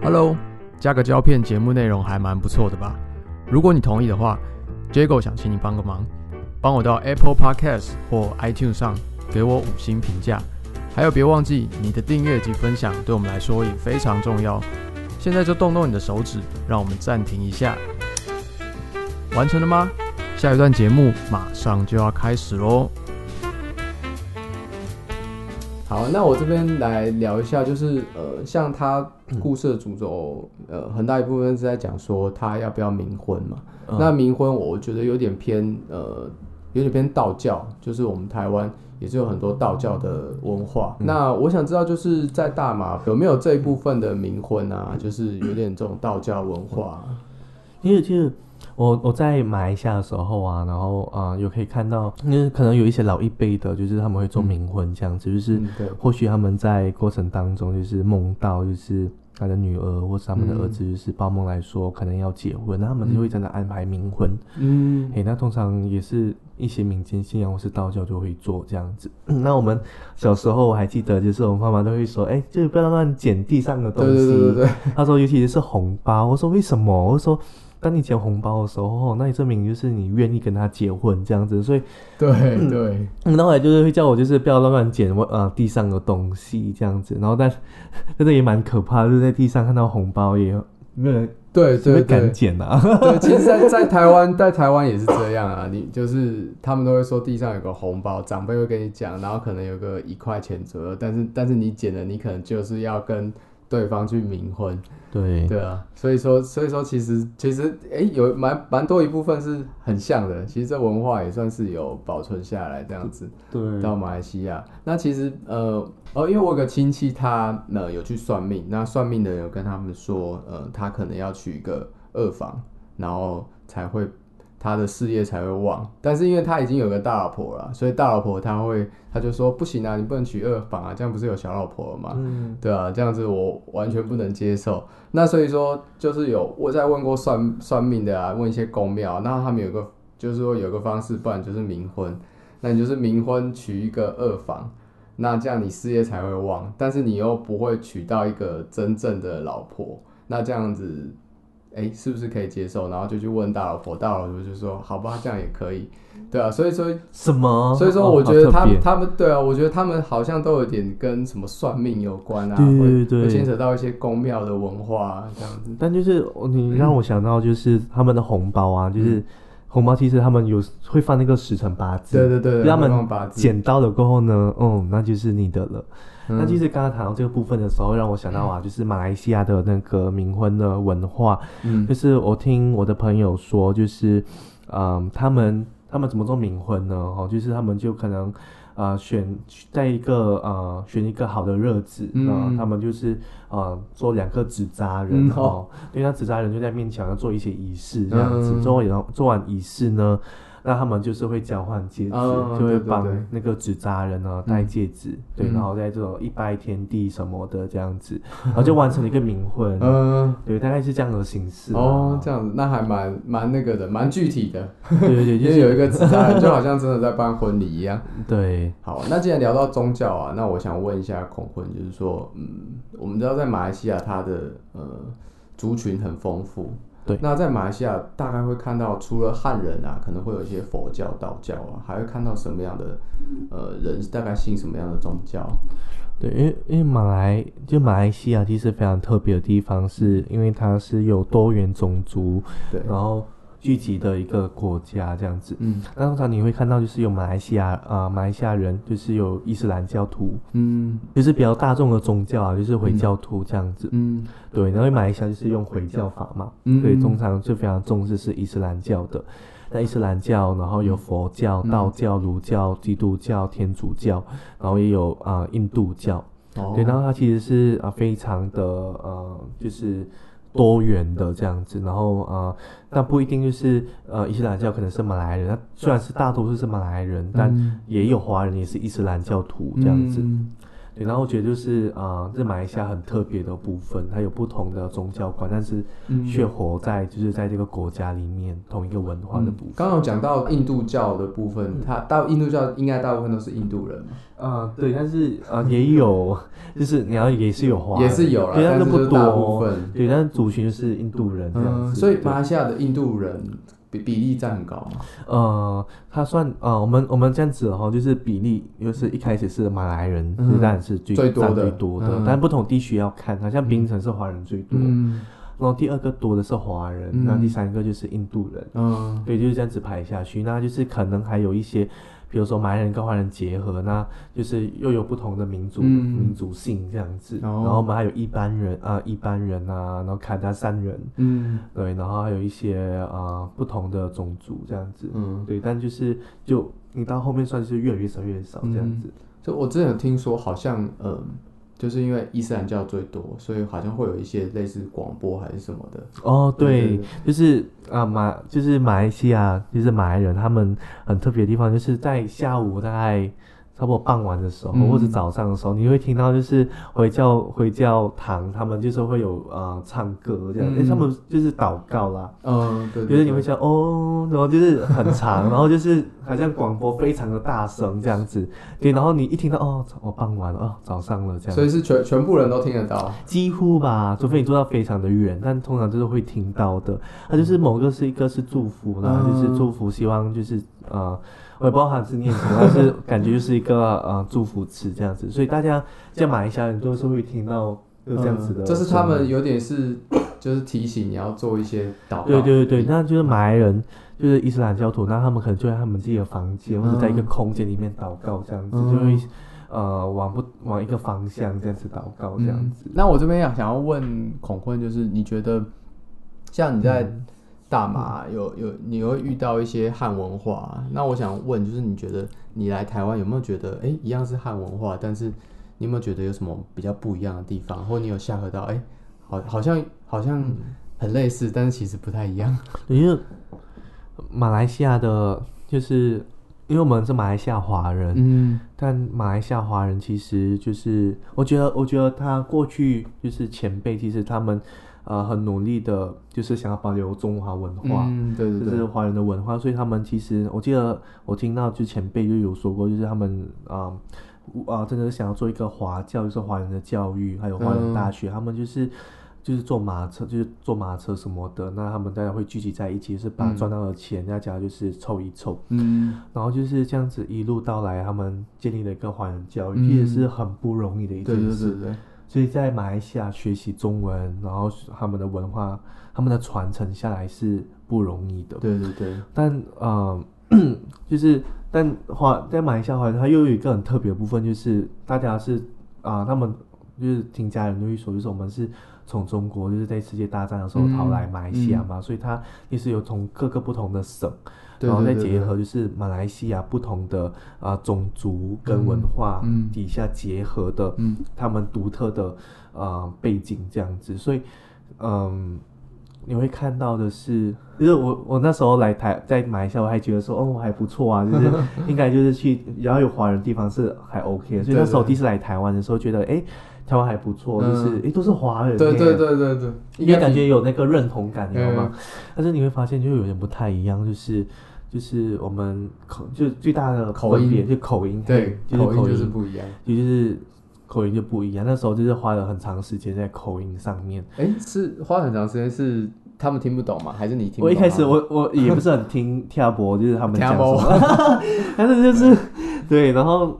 Hello，加个胶片节目内容还蛮不错的吧？如果你同意的话，Jago 想请你帮个忙，帮我到 Apple Podcast 或 iTunes 上给我五星评价，还有别忘记你的订阅及分享对我们来说也非常重要。现在就动动你的手指，让我们暂停一下。完成了吗？下一段节目马上就要开始喽。好，那我这边来聊一下，就是呃，像他故事的主轴，呃，很大一部分是在讲说他要不要冥婚嘛。嗯那冥婚，我觉得有点偏呃，有点偏道教，就是我们台湾也是有很多道教的文化。那我想知道，就是在大马有没有这一部分的冥婚啊？就是有点这种道教文化。因为其实我我在马来西亚的时候啊，然后啊、呃有可以看到，因为可能有一些老一辈的，就是他们会做冥婚这样子，就是或许他们在过程当中就是梦到就是。他的女儿或是他们的儿子，就是报梦来说，可能要结婚，那他们就会真的安排冥婚。嗯诶、那通常也是一些民间信仰或是道教就会做这样子。那我们小时候我还记得，就是我们妈妈都会说，哎、就是不要乱捡地上的东西。对对对对，他说，尤其是红包。我说为什么？我说，当你捡红包的时候，那你证明就是你愿意跟他结婚这样子。所以，对对，嗯然后来就是会叫我就是不要乱乱捡我呃地上的东西这样子。然后但 真的也蛮可怕的，就是在地上看到红包也没有人对对谁会敢。捡啊。对，其实在，在台湾，在台湾也是这样啊。你就是他们都会说地上有个红包，长辈会跟你讲，然后可能有个一块钱左右，但是但是你捡了，你可能就是要跟对方去冥婚，对对啊。所以说，所以说其实其实哎、有蛮蛮多一部分是很像的。其实这文化也算是有保存下来这样子。对到马来西亚。那其实呃哦，因为我有个亲戚他呢有去算命，那算命的人有跟他们说，呃，他可能要娶一个二房，然后才会他的事业才会旺。但是因为他已经有个大老婆了，所以大老婆他会他就说不行啊，你不能娶二房啊，这样不是有小老婆了吗？嗯对啊，这样子我完全不能接受。那所以说，就是有我在问过算算命的啊，问一些公庙，那他们有个就是说有个方式，不然就是冥婚。那你就是冥婚娶一个二房，那这样你事业才会旺，但是你又不会娶到一个真正的老婆，那这样子，哎、是不是可以接受？然后就去问大老婆，大老婆就说好吧，这样也可以，对啊，所以说什么？所以说，哦我觉得他、他们对啊，我觉得他们好像都有点跟什么算命有关啊，对会对对会牵扯到一些宫庙的文化、啊、这样子。但就是你让我想到，就是他们的红包啊，嗯就是红包，其实他们有会放那个时辰八字，对对对，他们捡到了过后呢，嗯，那就是你的了。嗯那其实刚刚谈到这个部分的时候，让我想到啊，就是马来西亚的那个冥婚的文化，嗯就是我听我的朋友说，就是，嗯，他们他们怎么做冥婚呢？哦，就是他们就可能。呃，选在一个呃选一个好的日子，嗯。那他们就是呃做两个纸扎人、嗯哦，因为那纸扎人就在面前要做一些仪式这样子，嗯。做完做完仪式呢，那他们就是会交换戒指，哦就会帮那个纸扎人呢戴戒指，对，嗯。然后在这种一拜天地什么的这样子，然后就完成了一个冥婚，嗯，对，大概是这样的形式啊。哦，这样子，那还蛮蛮那个的，蛮具体的，对对对，因 就是为有一个纸扎人，就好像真的在办婚礼一样。对，好，那既然聊到宗教啊，那我想问一下孔婚，就是说，嗯，我们知道在马来西亚它的呃族群很丰富，对那在马来西亚大概会看到除了汉人啊，可能会有一些佛教、道教啊，还会看到什么样的呃人大概信什么样的宗教？对，因为因为马来就马来西亚其实非常特别的地方，是因为它是有多元种族，对，然后聚集的一个国家这样子。嗯那通常你会看到就是有马来西亚啊、呃马来西亚人，就是有伊斯兰教徒，嗯就是比较大众的宗教啊，就是回教徒这样子。嗯对，然后马来西亚就是用回教法嘛，嗯对，通常就非常重视是伊斯兰教的。那伊斯兰教，然后有佛教、嗯道教、儒教、基督教、天主教，然后也有啊、印度教。哦对，然后它其实是啊、非常的呃，就是多元的这样子，然后呃，但不一定就是呃伊斯兰教可能是马来人，它虽然是大多数是马来人，但嗯。也有华人也是伊斯兰教徒这样子。嗯对，然后我觉得就是啊，这马来西亚很特别的部分，它有不同的宗教观，但是嗯却活在就是在这个国家里面同一个文化的部分。刚刚有讲到印度教的部分，它大印度教应该大部分都是印度人嘛，啊、对，但是啊、也有，就是你要也是有华人，也是有啦，对，但但是不多，分。对，但是族群就是印度人这样嗯，子。所以对马来西亚的印度人比比例占很高嘛。呃，他算呃，我们我们这样子哈，就是比例，就是一开始是马来人，是当然是最占最多的。最多的，嗯。但不同地区要看，好像槟城是华人最多，嗯。然后第二个多的是华人，嗯。那第三个就是印度人，嗯。对，就是这样子排下去，那就是可能还有一些，比如说马来人跟华人结合，那就是又有不同的民族、嗯。民族性这样子，哦。然后我们还有一般人啊、一般人啊，然后卡达山人，嗯。对，然后还有一些啊、不同的种族这样子，嗯，对，但就是就你到后面算是越来越少越少这样子，就我之前有听说，好像嗯，就是因为伊斯兰教最多，所以好像会有一些类似广播还是什么的。哦，对，对就是啊马就是马来西亚，就是马来人他们很特别的地方，就是在下午大概差不多傍晚的时候，嗯。或者早上的时候，你会听到就是回教回教堂他们就是会有呃唱歌这样，因为、嗯他们就是祷告啦。嗯，对，就是你会想哦，然后就是很长，然后就是好像广播非常的大声这样子，对，然后你一听到哦，我傍晚了，哦，早上了这样。所，以是全全部人都听得到。几乎吧，除非你坐到非常的远，但通常就是会听到的。它就是某个是一个是祝福啦，嗯。就是祝福，希望就是呃，我也不知道它是念什么，但是感觉就是一个呃祝福词这样子，所以大家在马来西亚人都是会听到有这样子的声音、嗯这是他们有点是，就是提醒你要做一些祷告。对对对对，那就是马来人，就是伊斯兰教徒，那他们可能就在他们自己的房间、或者在一个空间里面祷告这样子，嗯就会呃往不往一个方向这样子祷告这样子。嗯那我这边想想要问孔坤，就是你觉得，像你在大马有有你会遇到一些汉文化，那我想问，就是你觉得你来台湾有没有觉得，哎、一样是汉文化，但是你有没有觉得有什么比较不一样的地方，或你有下河到，哎、好好像好像很类似，但是其实不太一样。因为马来西亚的，就是因为我们是马来西亚华人，嗯。但马来西亚华人其实就是，我觉得，我觉得他过去就是前辈，其实他们呃很努力的，就是想要保留中华文化。嗯，对对对，就是华人的文化，所以他们其实我记得我听到就前辈就有说过，就是他们啊啊、真的是想要做一个华教，就是华人的教育，还有华人大学，他们就是就是坐马车，就是坐马车什么的，那他们大家会聚集在一起，就是把嗯赚到的钱大家就是凑一凑，嗯然后就是这样子一路到来，他们建立了一个华人教育，嗯其实是很不容易的一对对件事。对对，所以在马来西亚学习中文，然后他们的文化，他们的传承下来是不容易的。对对对，但呃，就是但华在马来西亚华人，他又有一个很特别的部分，就是大家是啊、他们就是听家人就会说，就是我们是从中国就是在世界大战的时候嗯逃来马来西亚嘛，所以他也是有从各个不同的省，对然后再结合就是马来西亚不同的啊、种族跟文化嗯。底下结合的，嗯。他们独特的呃背景这样子，所以嗯，你会看到的是，就是我我那时候来台在马来西亚，我还觉得说哦还不错啊，就是 应该就是去然后有华人地方是还 OK，所以那时候第一次来台湾的时候觉得哎。台湾还不错，就是诶都是华人，对对对对对，因为感觉有那个认同感，你知道吗？但是你会发现就有点不太一样，就是就是我们口就最大的口音就口音，对就是，口音就是不一样，也就是口音就不一样。那时候就是花了很长时间在口音上面。哎，是花很长时间是他们听不懂吗？还是你听？我一开始我我也不是很听 跳播，就是他们讲什么，但是就是对，然后。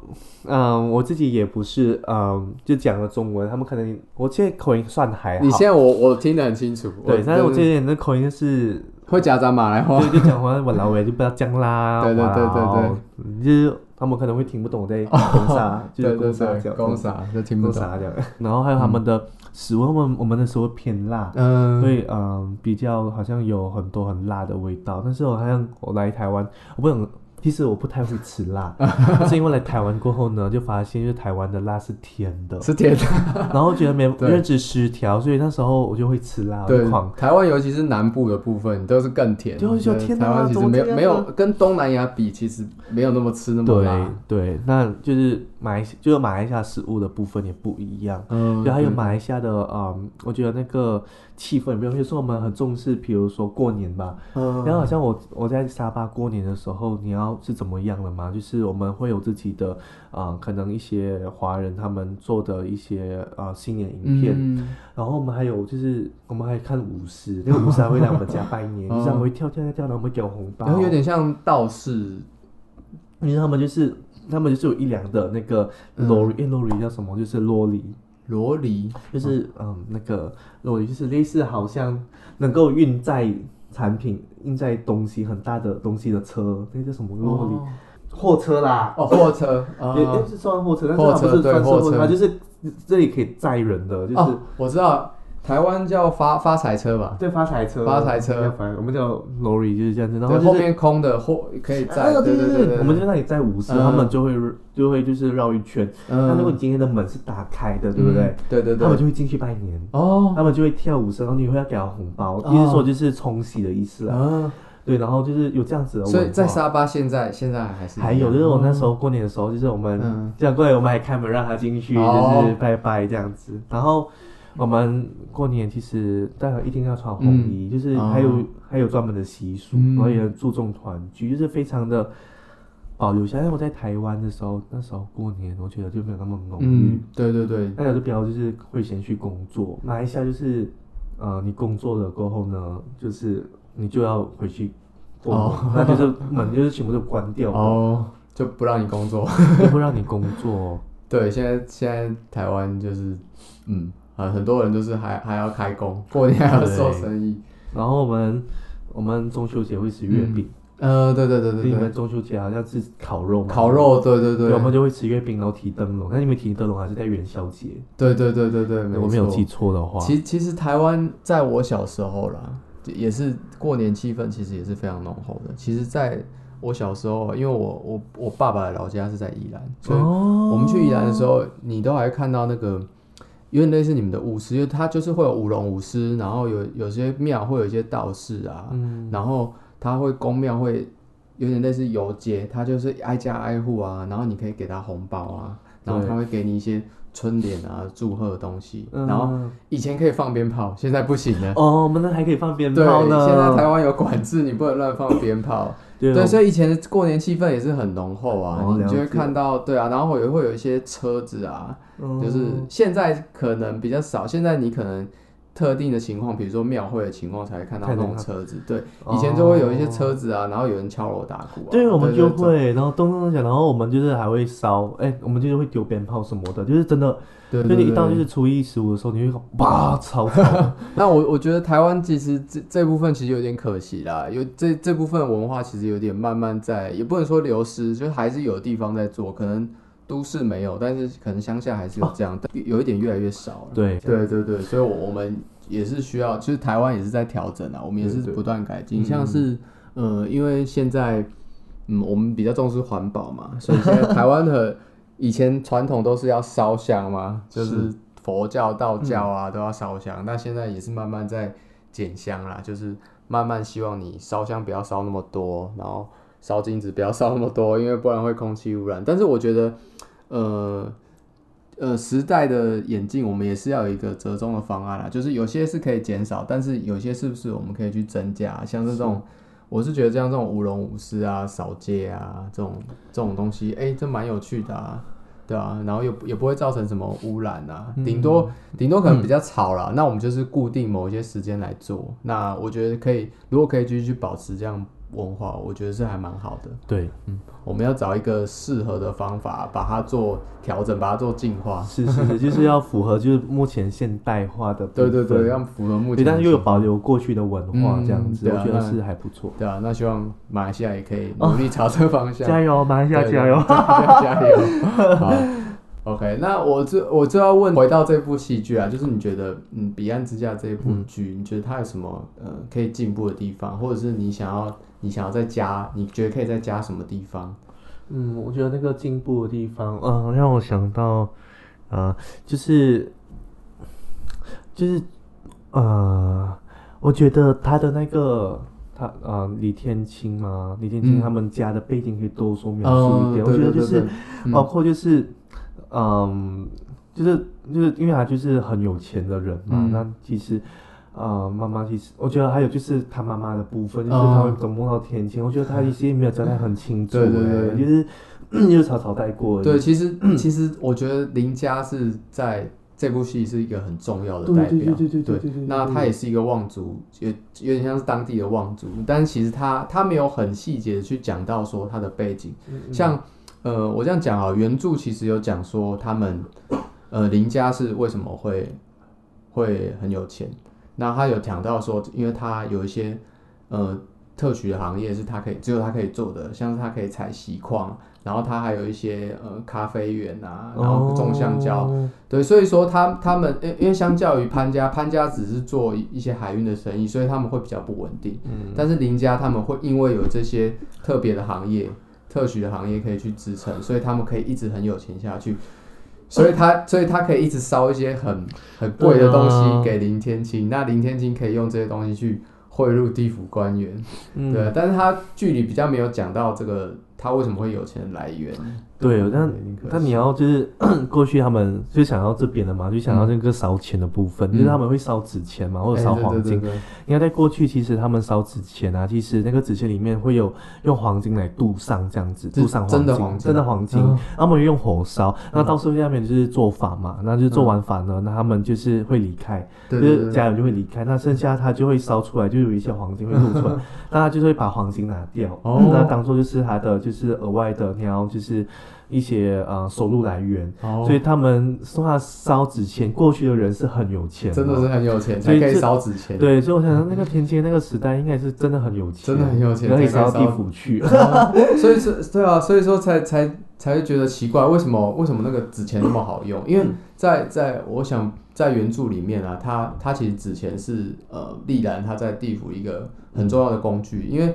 嗯，我自己也不是，嗯，就讲了中文，他们可能我现在口音算还好。你现在我我听得很清楚，对，但是我这边的口音是会夹杂马来话，就讲话我老外就不要讲啦，对对对对对，就是他们可能会听不懂在讲啥，就是讲啥讲啥就听不懂啥讲。然后还有他们的食物，我们我们的食物偏辣，嗯，所以嗯比较好像有很多很辣的味道。但是我好像我来台湾，我不懂。其实我不太会吃辣，是因为来台湾过后呢，就发现就是台湾的辣是甜的，是甜的，然后觉得没 认知失调，所以那时候我就会吃辣。对，台湾尤其是南部的部分都是更甜，就就天台湾其实没有没有跟东南亚比，其实没有那么吃那么辣。对对，那就是马来就是马来西亚食物的部分也不一样，嗯，就还有马来西亚的嗯，我觉得那个。气氛，比如说我们很重视，比如说过年吧，嗯。然后好像我我在沙巴过年的时候，你要是怎么样的嘛？就是我们会有自己的啊，可能一些华人他们做的一些啊新年影片，然后我们还有就是我们还看舞狮，那个舞狮还会来我们家拜年，就是他们会跳跳跳跳，然后会给我红包，然后有点像道士，因为他们就是他们就是有一两的那个萝莉，萝莉叫什么？就是萝莉。罗梨就是嗯，那个罗梨就是类似好像能够运载产品、运载东西很大的东西的车，那叫什么？罗梨？货车啦，哦，货车 也也是算货车，但是它不是算货车，它就是这里可以载人的，就是我知道。台湾叫发发财车吧？对，发财车，发财车，我们叫 lorry 就是这样子。然后后面空的货可以载，对对对对，我们就那里载五十，他们就会就会就是绕一圈。那如果你今天的门是打开的，对不对？对对对，他们就会进去拜年。哦，他们就会跳舞，然后你会要给他红包，意思说就是冲喜的意思啊。对，然后就是有这样子的。所以在沙巴现在现在还是还有，就是我那时候过年的时候，就是我们这样过来，我们还开门让他进去，就是拜拜这样子，然后。我们过年其实大家一定要穿红衣，就是还有还有专门的习俗，然后也注重团聚，就是非常的保留下来。我在台湾的时候，那时候过年，我觉得就没有那么浓郁。对对对，大家都比较就是会先去工作，马来西亚就是呃，你工作了过后呢，就是你就要回去，哦，那就是门就是全部都关掉哦，就不让你工作，就不让你工作。对，现在现在台湾就是嗯。啊，很多人就是还还要开工，过年还要做生意。然后我们我们中秋节会吃月饼，呃，对对对对，你们中秋节好像是烤肉，烤肉，对对对，我们就会吃月饼，然后提灯笼。那你们提灯笼还是在元宵节？对对对对对，我没有记错的话。其其实台湾在我小时候啦，也是过年气氛，其实也是非常浓厚的。其实在我小时候，因为我我我爸爸的老家是在宜兰，所以我们去宜兰的时候，你都还看到那个。有点类似你们的舞狮，因为它就是会有舞龙舞狮，然后有有些庙会有一些道士啊，然后他会公庙会有点类似游街，他就是挨家挨户啊，然后你可以给他红包啊，然后他会给你一些春联啊、祝贺的东西，然后以前可以放鞭炮，现在不行了。哦，我们那还可以放鞭炮呢。现在台湾有管制，你不能乱放鞭炮。对，所以以前的过年气氛也是很浓厚啊，你就会看到，对啊，然后也会有一些车子啊，就是现在可能比较少，现在你可能特定的情况，比如说庙会的情况才会看到那种车子，对，以前就会有一些车子啊，然后有人敲锣打鼓，对，我们就会，然后咚咚咚响，然后我们就是还会烧，哎，我们就是会丢鞭炮什么的，就是真的。对，就你一到就是初一十五的时候，你会哇超吵。那我我觉得台湾其实这这部分其实有点可惜啦，有这这部分文化其实有点慢慢在，也不能说流失，就还是有地方在做，可能都市没有，但是可能乡下还是有这样，有一点越来越少了。对对对对，所以我们也是需要，其实台湾也是在调整啊，我们也是不断改进，像是呃，因为现在嗯，我们比较重视环保嘛，所以现在台湾的。以前传统都是要烧香嘛，就是佛教、道教啊都要烧香。那现在也是慢慢在减香啦，就是慢慢希望你烧香不要烧那么多，然后烧金子不要烧那么多，因为不然会空气污染。但是我觉得，呃。呃，时代的演进，我们也是要有一个折中的方案啦。就是有些是可以减少，但是有些是不是我们可以去增加？像这种，我是觉得像这种舞龙舞狮啊、扫街啊这种这种东西，哎，这蛮有趣的啊，对啊，然后又也不会造成什么污染啊，顶多顶多可能比较吵啦。那我们就是固定某一些时间来做。那我觉得可以，如果可以继续去保持这样。文化，我觉得是还蛮好的。对，嗯，我们要找一个适合的方法，把它做调整，把它做进化。是是是，就是要符合就是目前现代化的。对对对，要符合目前，但是又有保留过去的文化，这样子，我觉得是还不错。对啊，那希望马来西亚也可以努力朝这个方向。加油，马来西亚加油，加油！好。OK，那我这我就要问，回到这部戏剧啊，就是你觉得，嗯，《彼岸之家》这一部剧，你觉得它有什么呃可以进步的地方，或者是你想要你想要再加，你觉得可以再加什么地方？嗯，我觉得那个进步的地方，嗯，让我想到，呃，就是就是呃，我觉得他的那个他呃李天青嘛，李天青他们家的背景可以多说描述一点，我觉得就是包括就是。嗯，就是就是因为他就是很有钱的人嘛，那其实，呃，妈妈其实我觉得还有就是他妈妈的部分，就是他会总梦到天晴，我觉得他一些没有交代很清楚，对对对，就是 就是草草带过。对，其实其实我觉得林家是在这部戏是一个很重要的代表，对对对对对。那他也是一个望族，也有点像是当地的望族，但是其实他他没有很细节的去讲到说他的背景，像。呃，我这样讲啊，原著其实有讲说他们，呃，林家是为什么会会很有钱？那他有讲到说，因为他有一些呃特许的行业是他可以只有他可以做的，像是他可以采锡矿，然后他还有一些呃咖啡园啊，然后种香蕉，对，所以说他他们因因为相较于潘家，潘家只是做一些海运的生意，所以他们会比较不稳定。嗯，但是林家他们会因为有这些特别的行业。特许的行业可以去支撑，所以他们可以一直很有钱下去，所以他所以他可以一直烧一些很很贵的东西给林天青，那林天青可以用这些东西去贿赂地府官员，对，但是他剧里比较没有讲到这个。他为什么会有钱的来源？对，但但你要就是 过去他们就想要这边的嘛，就想要那个烧钱的部分，就是他们会烧纸钱嘛，或者烧黄金。因为在过去，其实他们烧纸钱啊，其实那个纸钱里面会有用黄金来镀上这样子，镀上真的黄金，真的黄金。他们用火烧，那到时候下面就是做法嘛，那就做完法呢，那他们就是会离开，就是家人就会离开，那剩下他就会烧出来，就有一些黄金会露出来，那他就是会把黄金拿掉，那当做就是他的。就是额外的，你要就是一些呃收入来源，所以他们说他烧纸钱，过去的人是很有钱，真的是很有钱，才可以烧纸钱。对，所以我想那个天蝎那个时代应该是真的很有钱，真的很有钱，可以烧到地府去。所以说，对啊，所以说才才才会觉得奇怪，为什么为什么那个纸钱那么好用？因为在在我想在原著里面啊，它它其实纸钱是呃历然它在地府一个很重要的工具，因为。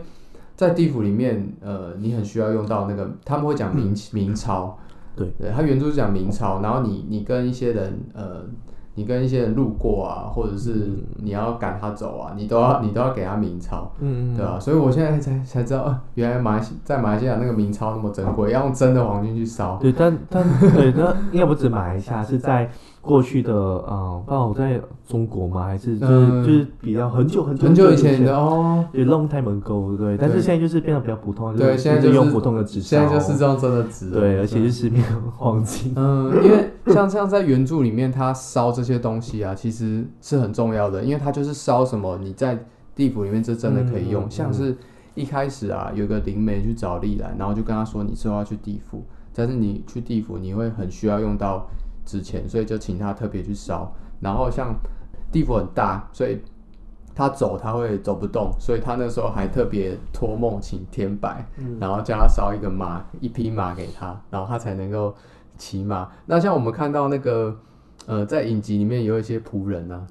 在地府里面，呃，你很需要用到那个，他们会讲明明朝，对对，他原著是讲明朝，然后你你跟一些人，呃，你跟一些人路过啊，或者是你要赶他走啊，你都要你都要给他明朝，嗯嗯，对吧？所以我现在才才知道，啊，原来马来西在马来西亚那个明朝那么珍贵，要用真的黄金去烧。对，但但对，那应该不止马来西亚，是在。过去的啊，不知道在中国吗？还是就是就是比较很久很久很久以前的哦，也 long time ago 对，但是现在就是变得比较普通，对，现在就用普通的纸，现在就是这样真的纸，对，而且就是变黄金。嗯，因为像像在原著里面，他烧这些东西啊，其实是很重要的，因为他就是烧什么，你在地府里面这真的可以用。像是一开始啊，有个灵媒去找丽兰，然后就跟他说，你之后要去地府，但是你去地府你会很需要用到。之前，所以就请他特别去烧。然后像地府很大，所以他走他会走不动，所以他那时候还特别托梦请天白，然后叫他烧一个马，一匹马给他，然后他才能够骑马。那像我们看到那个，呃，在影集里面有一些仆人啊。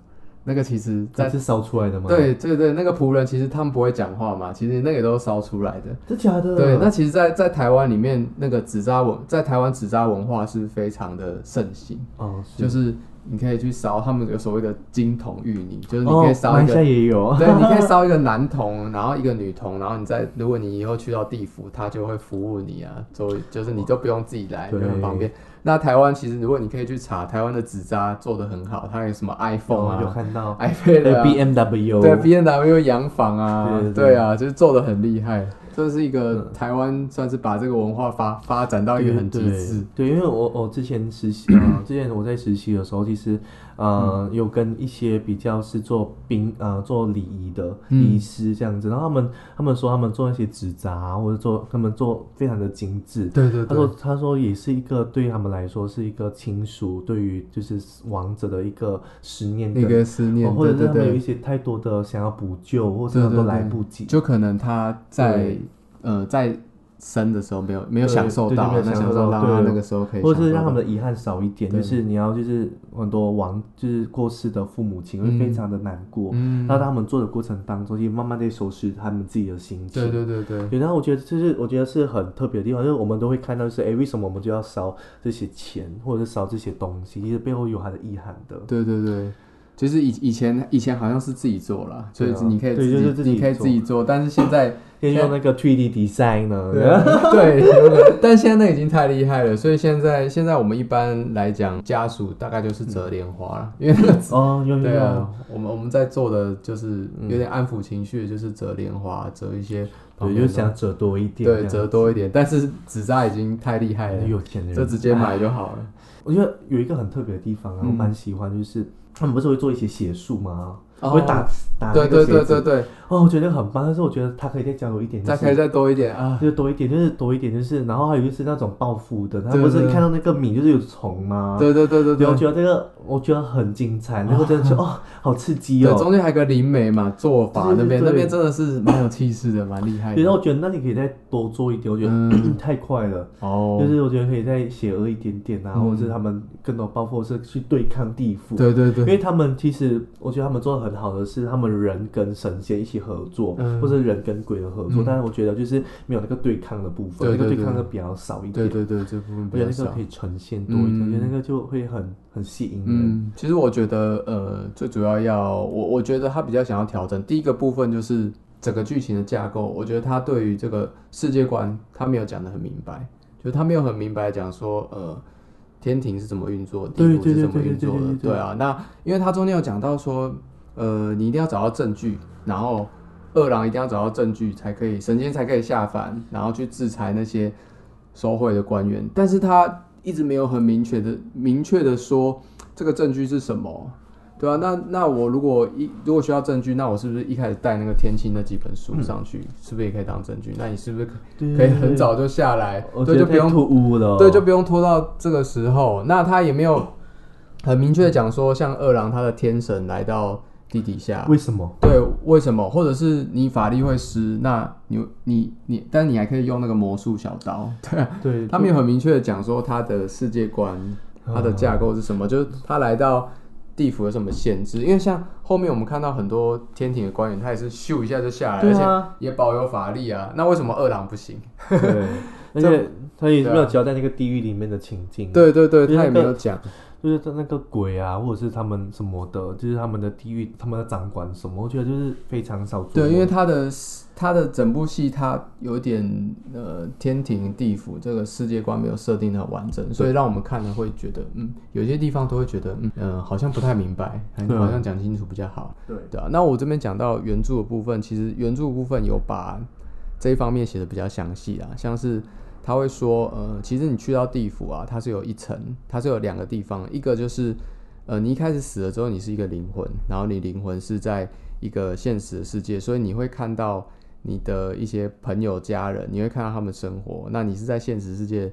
那个其实在是烧出来的吗？对对对，那个仆人其实他们不会讲话嘛，其实那个都是烧出来的。真假的？对，那其实，在在台湾里面，那个纸扎文在台湾纸扎文化是非常的盛行。哦，就是你可以去烧他们有所谓的金童玉女，就是你哦可以烧一个马来西亚也有，对，你可以烧一个男童，然后一个女童，然后你再，如果你以后去到地府，他就会服务你啊，作为就是你就不用自己来，就很方便。那台湾其实如果你可以去查，台湾的纸扎做的很好，它有什么 iPhone 啊有啊、看到 iPad 啊 B M W，对 BMW 洋房啊，对对对啊，就是做的很厉害。这是一个嗯台湾算是把这个文化发发展到一个很极致。对，对因为我我之前实习啊、之前我在实习的时候，其实呃、嗯。有跟一些比较是做殡呃做礼仪的嗯。仪师这样子，然后他们他们说他们做那些纸扎啊或者做他们做非常的精致。对对他说：“他说也是一个对他们来说是一个亲属对于就是亡者的一个思念一，个思念，哦或者他们有一，些太多的想要补救，或者他都对对。对来不及。就可能他在呃在生的时候没有没有享受到，没有那享享受到对。那个时候可以或者是让他们的遗憾少一点，就是你要就是很多亡就是过世的父母亲会非常的难过，嗯，那、他们做的过程当中，就慢慢的收拾他们自己的心情。对对对对，对，然后我觉得就是我觉得是很特别的地方，就是我们都会看到是，哎，为什么我们就要烧这些钱，或者是烧这些东西？其实背后有他的遗憾的。对对对，就是以以前以前好像是自己做了，所以你可以对就是自己你可以自己做，但是现在可以用那个 3D design 呢？对 有可能。但现在那已经太厉害了，所以现在现在我们一般来讲，家属大概就是折莲花了，因为那个哦，有有有。对啊，我们我们在做的就是有点安抚情绪，就是折莲花，折一些旁对，就是想折多一点，对折多一点，但是纸扎已经太厉害了，有钱人就直接买就好了。我觉得有一个很特别的地方我蛮喜欢，就是他们不是会做一些写数吗？哦会打打对对对对对，哦，我觉得很棒，但是我觉得他可以再加入一点，就是再可以再多一点啊。就多一点，就是多一点，就是然后还有就是那种报复的，他对对不是看到那个米就是有虫吗？对对对对对，我，觉得这个我觉得很精彩，然后真的是哦，好刺激对，哦。中间还有个灵媒嘛，做法对对那边那边真的是蛮有气势的，蛮厉害然后我觉得那你可以再多做一点，我觉得、嗯 太快了。哦，就是我觉得可以再邪恶一点点啊，嗯或者是他们更多报复是去对抗地府。对对对，因为他们其实，我觉得他们做的很好的是，他们人跟神仙一起合作，嗯或者人跟鬼的合作。嗯但是我觉得就是没有那个对抗的部分，那个对抗的比较少一点。对对对，这部分比较少我觉得那个可。以呈现多一点，嗯我觉得那个就会很很吸引人。嗯，其实我觉得，呃，最主要要我我觉得他比较想要调整。第一个部分就是整个剧情的架构，我觉得他对于这个世界观他没有讲得很明白，就是他没有很明白讲说，呃，天庭是怎么运作，地对府是怎么运作的，对啊。那因为他中间有讲到说，呃，你一定要找到证据，然后二郎一定要找到证据才可以，神仙才可以下凡，然后去制裁那些收贿的官员。但是他一直没有很明确的、明确的说这个证据是什么，对啊，那那我如果一如果需要证据，那我是不是一开始带那个天青那几本书上去，是不是也可以当证据？那你是不是可以很早就下来，对，就不用觉得太突兀了。对，就不用拖到这个时候。那他也没有很明确的讲说，像二郎他的天神来到地底下，为什么？对，为什么？或者是你法力会失，那你你你，但你还可以用那个魔术小刀，对啊，对，他们有很明确的讲说他的世界观，他的架构是什么，就是他来到。地府有什么限制？因为像后面我们看到很多天庭的官员，他也是咻一下就下来，而且也保有法力啊。那为什么二郎不行？对，而且他也没有交代那个地狱里面的情境。对对对，他也没有讲。就是他那个鬼啊，或者是他们什么的，就是他们的地狱，他们的掌管什么，我觉得就是非常少。对，因为他的他的整部戏，他有点呃天庭地府这个世界观没有设定的很完整，所以让我们看了会觉得，嗯，有些地方都会觉得，嗯呃，好像不太明白，好像讲清楚比较好。对对啊，那我这边讲到原著的部分，其实原著部分有把这一方面写的比较详细啊，像是他会说，呃，其实你去到地府啊，它是有一层，它是有两个地方，一个就是，呃，你一开始死了之后，你是一个灵魂，然后你灵魂是在一个现实的世界，所以你会看到你的一些朋友、家人，你会看到他们生活，那你是在现实世界。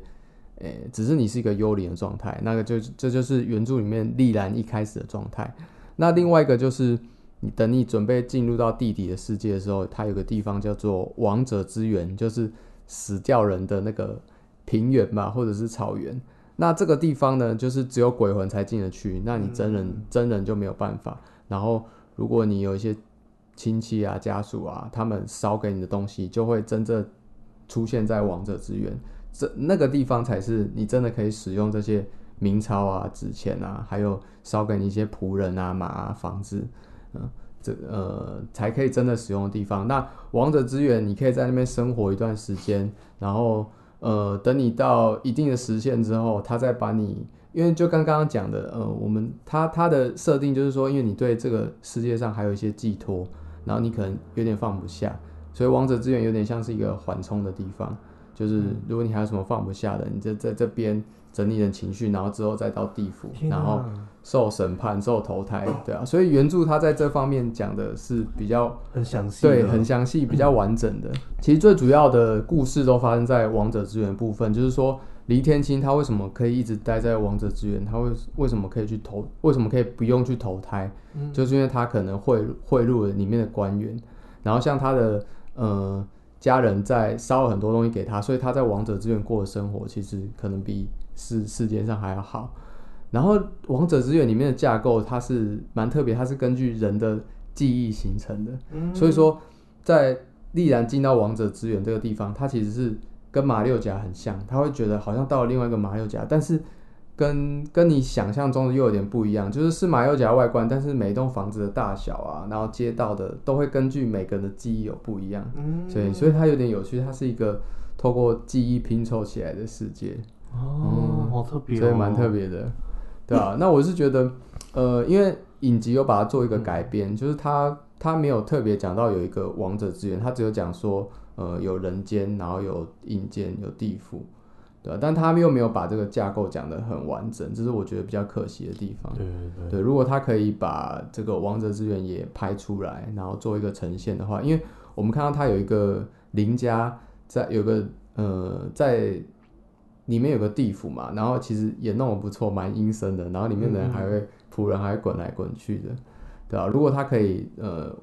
诶、只是你是一个幽灵的状态，那个就这就是原著里面丽兰一开始的状态。那另外一个就是，你等你准备进入到地底的世界的时候，它有个地方叫做王者之源，就是死掉人的那个平原吧，或者是草原。那这个地方呢，就是只有鬼魂才进得去，那你真人、真人就没有办法。然后，如果你有一些亲戚啊、家属啊，他们烧给你的东西，就会真正出现在王者之源。这那个地方才是你真的可以使用这些明钞啊、纸钱啊，还有烧给你一些仆人啊、马啊、房子，嗯、这呃才可以真的使用的地方。那王者之源，你可以在那边生活一段时间，然后呃，等你到一定的时限之后，他再把你，因为就刚刚讲的，呃，我们他他的设定就是说，因为你对这个世界上还有一些寄托，然后你可能有点放不下，所以王者之源有点像是一个缓冲的地方。就是如果你还有什么放不下的，你就在这边整理你的情绪，然后之后再到地府，天然后受审判、受投胎，对啊。所以原著他在这方面讲的是比较很详细，对，很详细，比较完整的。其实最主要的故事都发生在王者之源部分，就是说黎天青他为什么可以一直待在王者之源，他为为什么可以去投，为什么可以不用去投胎，嗯就是因为他可能贿贿赂了里面的官员，然后像他的呃家人在烧了很多东西给他，所以他在王者之源过的生活其实可能比世世界上还要好。然后王者之源里面的架构它是蛮特别，它是根据人的记忆形成的。嗯所以说，在丽然进到王者之源这个地方，它其实是跟马六甲很像，他会觉得好像到了另外一个马六甲，但是跟跟你想象中的又有点不一样，就是是马六甲外观，但是每一栋房子的大小啊，然后街道的都会根据每个人的记忆有不一样，嗯所以所以它有点有趣，它是一个透过记忆拼凑起来的世界。哦，好特别、哦，所以蛮特别的，对啊，那我是觉得，呃，因为影集有把它做一个改编，就是它它没有特别讲到有一个王者之源，它只有讲说，呃，有人间，然后有阴间，有地府，对、啊，但他又没有把这个架构讲得很完整，这是我觉得比较可惜的地方。对对对，对，如果他可以把这个王者之源也拍出来，然后做一个呈现的话，因为我们看到他有一个邻家在有个呃在里面有个地府嘛，然后其实也弄得不错，蛮阴森的，然后里面的人还会仆人还会滚来滚去的，对啊，如果他可以呃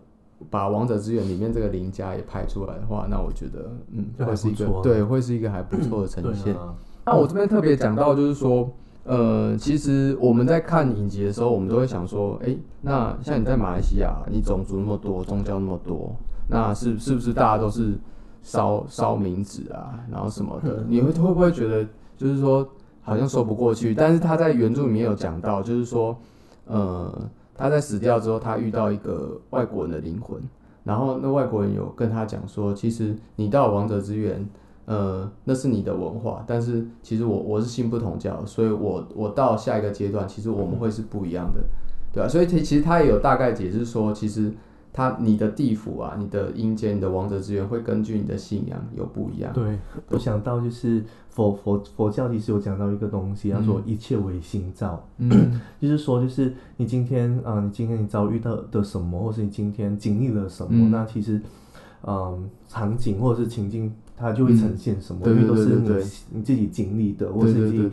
把王者之源里面这个林家也拍出来的话，那我觉得嗯会是一个对会是一个还不错的呈现。啊，那我这边特别讲到，就是说，呃，其实我们在看影集的时候，我们都会想说，诶，那像你在马来西亚，你种族那么多，宗教那么多，那是是不是大家都是烧烧冥纸啊，然后什么的？你会会不会觉得，就是说好像说不过去？但是他在原著里面有讲到，就是说，呃，他在死掉之后，他遇到一个外国人的灵魂，然后那外国人有跟他讲说，其实你到王者之源。呃，那是你的文化，但是其实我我是信不同教，所以我我到下一个阶段，其实我们会是不一样的，对吧、所以其其实他也有大概解释说，其实他你的地府啊，你的阴间，你的王者之源会根据你的信仰有不一样。对，我想到就是佛佛佛教其实有讲到一个东西，他说一切唯心造，嗯 就是说就是你今天啊、呃你今天你遭遇到的什么，或是你今天经历了什么，嗯那其实嗯场景或者是情境。它就会呈现什么，嗯因为都是你你自己经历的，或是你自己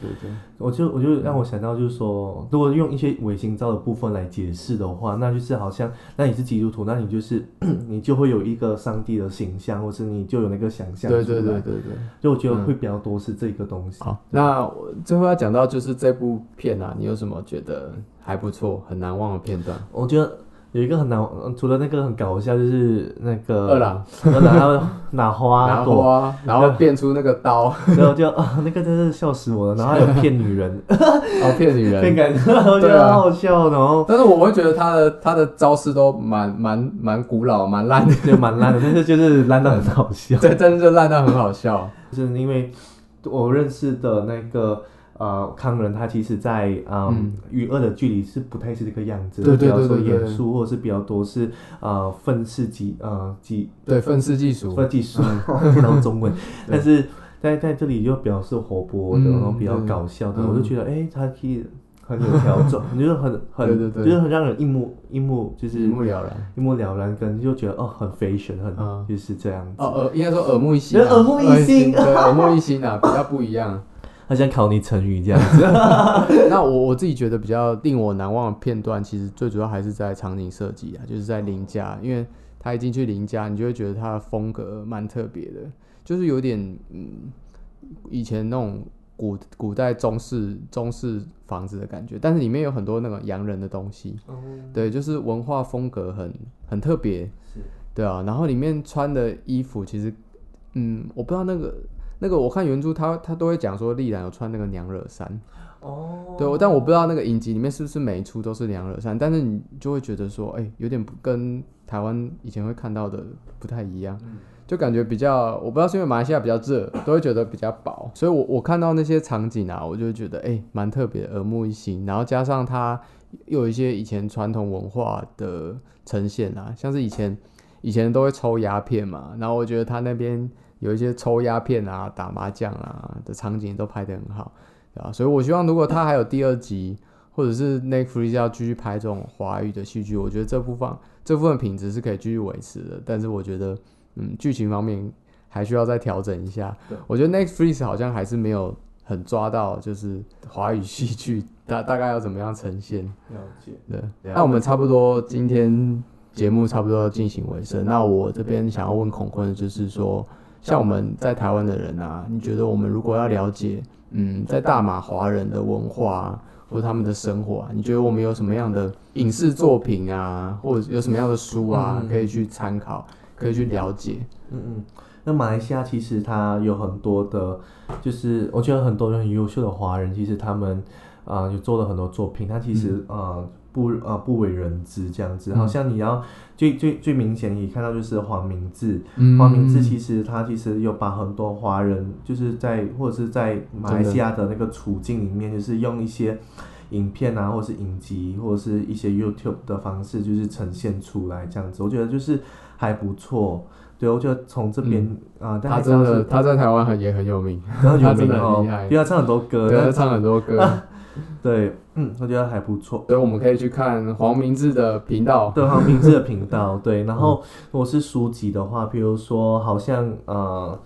我就我就让我想到，就是说，如果用一些伪心造的部分来解释的话，那就是好像，那你是基督徒，那你就是 你就会有一个上帝的形象，或是你就有那个想象出来。对对对对对。就我觉得会比较多是这个东西。好，那我最后要讲到就是这部片啊，你有什么觉得还不错、很难忘的片段？我觉得有一个很难，呃除了那个很搞笑，就是那个二郎，二郎还有拿花拿，花，然后变出那个刀，然 后就啊，那个真是笑死我了。然后还有骗女人，然 后骗女人。骗感觉，我觉对啊得好好笑。然后但是我会觉得他的他的招式都蛮蛮蛮古老、蛮烂的，就蛮烂的，但是就是烂到很好笑。对，但是就烂到很好笑。就是因为我认识的那个呃康人，他其实在嗯嗯与恶的距离是不太是这个样子的，对对比较说严肃，或者是比较多是呃愤世嫉呃嫉对，愤世嫉俗。愤世嫉俗，听到中文，但是在在这里就表示活泼的，嗯然后比较搞笑的，嗯我就觉得哎，他可以。很有调整，就是很很，对对对就是很让人一目一目就是一目了然。一目了然，跟就觉得哦很 fashion，很、嗯就是这样子。哦，耳应该说耳目一新、啊，耳目一新对，耳目一新啊，比较不一样。他想考你成语这样子。那我我自己觉得比较令我难忘的片段，其实最主要还是在场景设计啊，就是在林家，因为他一进去林家，你就会觉得他的风格蛮特别的，就是有点嗯，以前那种古古代中式中式房子的感觉，但是里面有很多那个洋人的东西，对，就是文化风格很很特别，是对啊，然后里面穿的衣服其实，嗯，我不知道那个那个，我看原著他他都会讲说丽然有穿那个娘惹衫，哦，对，我但我不知道那个影集里面是不是每一出都是娘惹衫，但是你就会觉得说，哎、有点不跟台湾以前会看到的不太一样，嗯。就感觉比较，我不知道是因为马来西亚比较热，都会觉得比较薄，所以我我看到那些场景啊，我就会觉得哎，蛮、特别，耳目一新，然后加上它又有一些以前传统文化的呈现啊，像是以前以前都会抽鸦片嘛，然后我觉得他那边有一些抽鸦片啊、打麻将啊的场景都拍得很好。对啊，所以我希望如果他还有第二集，或者是 Netflix 要继续拍这种华语的戏剧，我觉得这部分这部分品质是可以继续维持的。但是我觉得，嗯，剧情方面还需要再调整一下。我觉得 Netflix 好像还是没有很抓到，就是华语戏剧大大概要怎么样呈现。了解。对，那我们差不多今天节目差不多要进行尾声。那我这边想要问孔坤的就是说，像我们在台湾的人啊，你觉得我们如果要了解，嗯，在大马华人的文化、啊、或者他们的生活啊，你觉得我们有什么样的影视作品啊，或者有什么样的书啊，嗯可以去参考，可以去了解？嗯嗯，那马来西亚其实它有很多的，就是我觉得很多人很优秀的华人，其实他们啊、呃有做了很多作品，他其实、呃不呃不为人知这样子。好像你要最最最明显，你看到就是黄明志，嗯。黄明志其实他其实有把很多华人就是在或者是在马来西亚的那个处境里面，就是用一些。影片啊，或者是影集，或者是一些 YouTube 的方式，就是呈现出来这样子，我觉得就是还不错。对，我觉得从这边啊、大他真的他在台湾很也很有名，然后有名哦。因为他唱很多歌，对，他唱很多歌，对，嗯，我觉得还不错。所以我们可以去看黄明志的频道。对，黄明志的频道，对，然后如果是书籍的话，比如说好像呃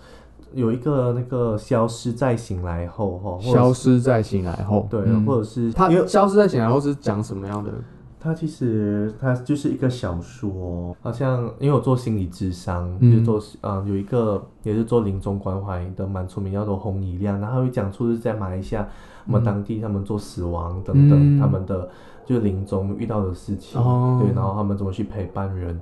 有一个那个消失在醒来后哈，或消失在醒来后，对，嗯或者是他因为消失在醒来后是讲什么样的？它其实它就是一个小说，好像因为我做心理智商，嗯就是做呃有一个也是做临终关怀的蛮出名，叫做洪一亮，然后他会讲出是在马来西亚我们当地他们做死亡等等、嗯。他们的就是临终遇到的事情，哦。对，然后他们怎么去陪伴人，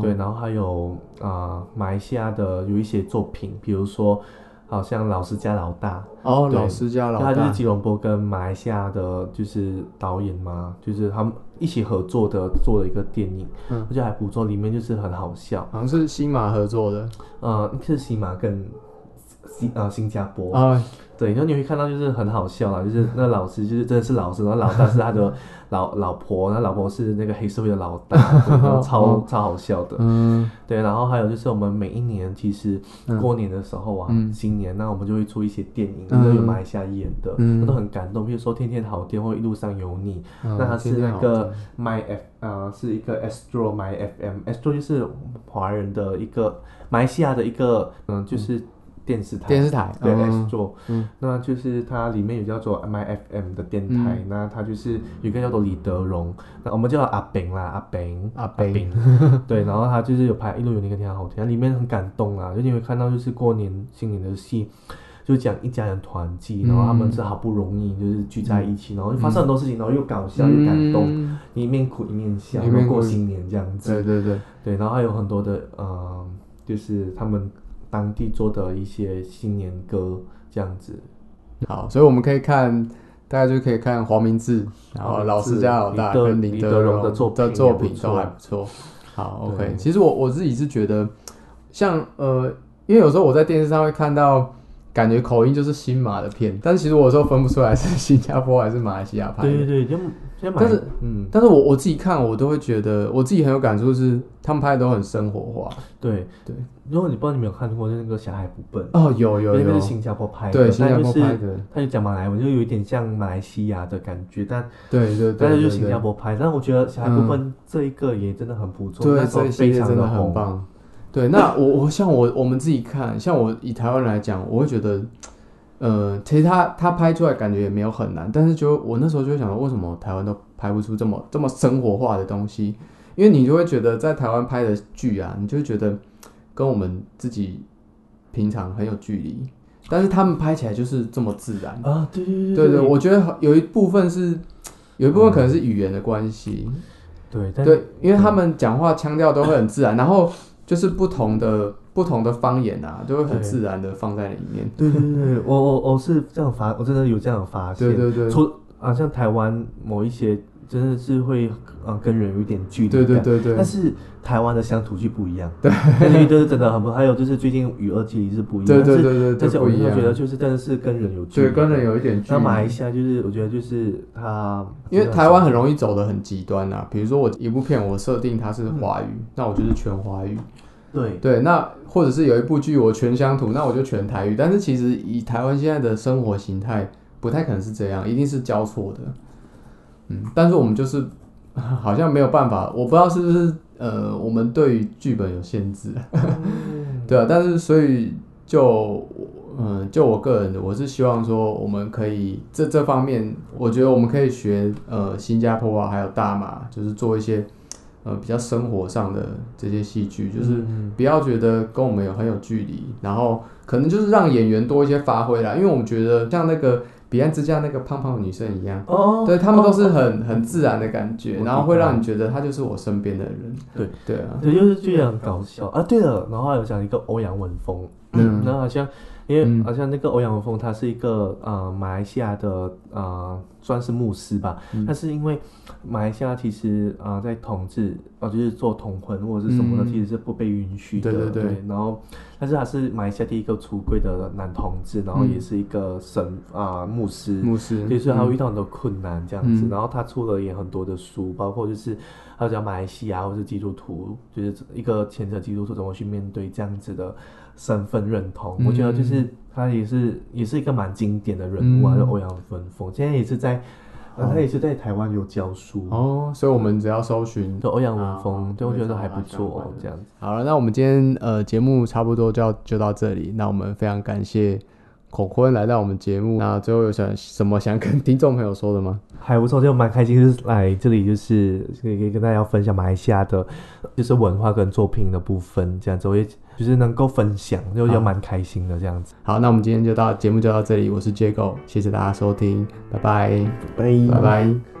对，然后还有啊、马来西亚的有一些作品，比如说好像老师家老大，哦，对老师家老大，他就是吉隆坡跟马来西亚的，就是导演嘛，就是他们一起合作的做了一个电影，嗯。我觉得还不错，里面就是很好笑。好像是新马合作的。呃，是西马跟新呃新加坡，啊，对，然后你会看到就是很好笑啦，就是那老师就是真的是老师，然后老大是他的 老老婆，那老婆是那个黑社会的老大，超超好笑的。嗯。对，然后还有就是我们每一年其实嗯。过年的时候啊，嗯。新年那我们就会出一些电影，嗯。都有马来西亚演的，嗯。都很感动。比如说《天天好天》或《一路上有你》，嗯那它是那个 My F 呃是一个 Astro My FM，Astro 就是华人的一个马来西亚的一个嗯就是电视台。电视台，对嗯。Astro，、嗯。那就是它里面有叫做 My FM 的电台，那它就是有一个叫做李德荣，那我们叫他阿炳啦，阿炳，阿炳。炳，对，然后他就是有拍《一路有你》跟《挺好好听》，里面很感动啊，就你会看到就是过年新年的戏，就讲一家人团聚，然后他们是好不容易就是聚在一起，然后就发生很多事情，然后又搞笑又感动，一面哭一面笑，然后过新年这样子，对对对，对，然后还有很多的呃，就是他们当地做的一些新年歌这样子。好，所以我们可以看，大家就可以看黄明志，然后老师家老大德跟林李德荣荣的作品都还不错。好，OK，其实我我自己是觉得，像呃，因为有时候我在电视上会看到。感觉口音就是新马的片，但是其实我有时候分不出来是新加坡还是马来西亚拍的。对对对，就但是嗯，但是我我自己看，我都会觉得我自己很有感触，是他们拍的都很生活化。对对。如果你不知道你没有看过，就那个《小孩不笨》，哦，有有有那个是，新加坡拍的，对，新加坡拍的，他就讲马来文，就有一点像马来西亚的感觉，但对对对，但是就新加坡拍，但我觉得《小孩不笨》这一个也真的很不错，对，那时候这一系非列真的红很。棒。对，那我我像我我们自己看，像我以台湾人来讲，我会觉得，呃，其实他他拍出来感觉也没有很难，但是就我那时候就会想说，为什么台湾都拍不出这么这么生活化的东西？因为你就会觉得在台湾拍的剧啊，你就会觉得跟我们自己平常很有距离，但是他们拍起来就是这么自然。啊，对对对对，对我觉得有一部分是，有一部分可能是语言的关系。对，但对，因为他们讲话腔调都会很自然，然后就是不同的不同的方言啊，就会很自然的放在里面。对对对对，我我我是这样发，我真的有这样发现。对对对，除啊，像台湾某一些真的是会呃跟人有一点距离对对感对对但是台湾的乡土剧不一样，对，那些就是真的很不，还有就是最近与恶距离是不一样，对对对对对，但是我就。觉得就是真的是跟人有距离，对，跟人。有一点距离那马来离。西亚就是我觉得就是它，因为台湾很容易走的很极端啊，比如说我一部片我设定它是华语，那我就是全华语。对对，那或者是有一部剧我全乡土，那我就全台语。但是其实以台湾现在的生活形态，不太可能是这样，一定是交错的。嗯，但是我们就是 好像没有办法，我不知道是不是呃，我们对于剧本有限制，对啊。但是所以就嗯，就我个人的，我是希望说我们可以这这方面，我觉得我们可以学呃新加坡啊，还有大马，就是做一些呃比较生活上的这些戏剧，就是。嗯不要觉得跟我们有很有距离，然后可能就是让演员多一些发挥啦，因为我们觉得像那个彼岸之家那个胖胖的女生一样，哦，对他们都是哦很很自然的感觉，然后会让你觉得他就是我身边的人。对。对啊，对，就是这样搞笑。啊。对了，然后还有讲一个欧阳文峰，嗯。然后好像因为嗯。好像那个欧阳文峰他是一个呃马来西亚的呃算是牧师吧，嗯。但是因为马来西亚其实啊、呃在统治呃就是做同婚或者是什么的，嗯。其实是不被允许的。对对对。然后但是他是马来西亚第一个出柜的男同志，然后嗯。也是一个神啊、牧师。牧师，所以说他会遇嗯到很多困难这样子，嗯。然后他出了也很多的书，包括就是还有讲马来西亚或是基督徒，就是一个虔诚基督徒怎么去面对这样子的身份认同。我觉得就是他也是也是一个蛮经典的人物啊，嗯就欧阳文峰，现在也是在，呃，他也是在台湾有教书。哦，所以我们只要搜寻。就欧阳文峰，啊对，我觉得会还不错这样子。好了，那我们今天呃节目差不多就要就到这里，那我们非常感谢孔坤来到我们节目。那最后有想什么想跟听众朋友说的吗？还不错，就蛮开心，就是来这里就是可以跟大家分享马来西亚的，就是文化跟作品的部分，这样子我也就是能够分享，就就蛮开心的这样子。好，那我们今天就到节目就到这里，我是 Jago，谢谢大家收听，拜拜，拜拜拜。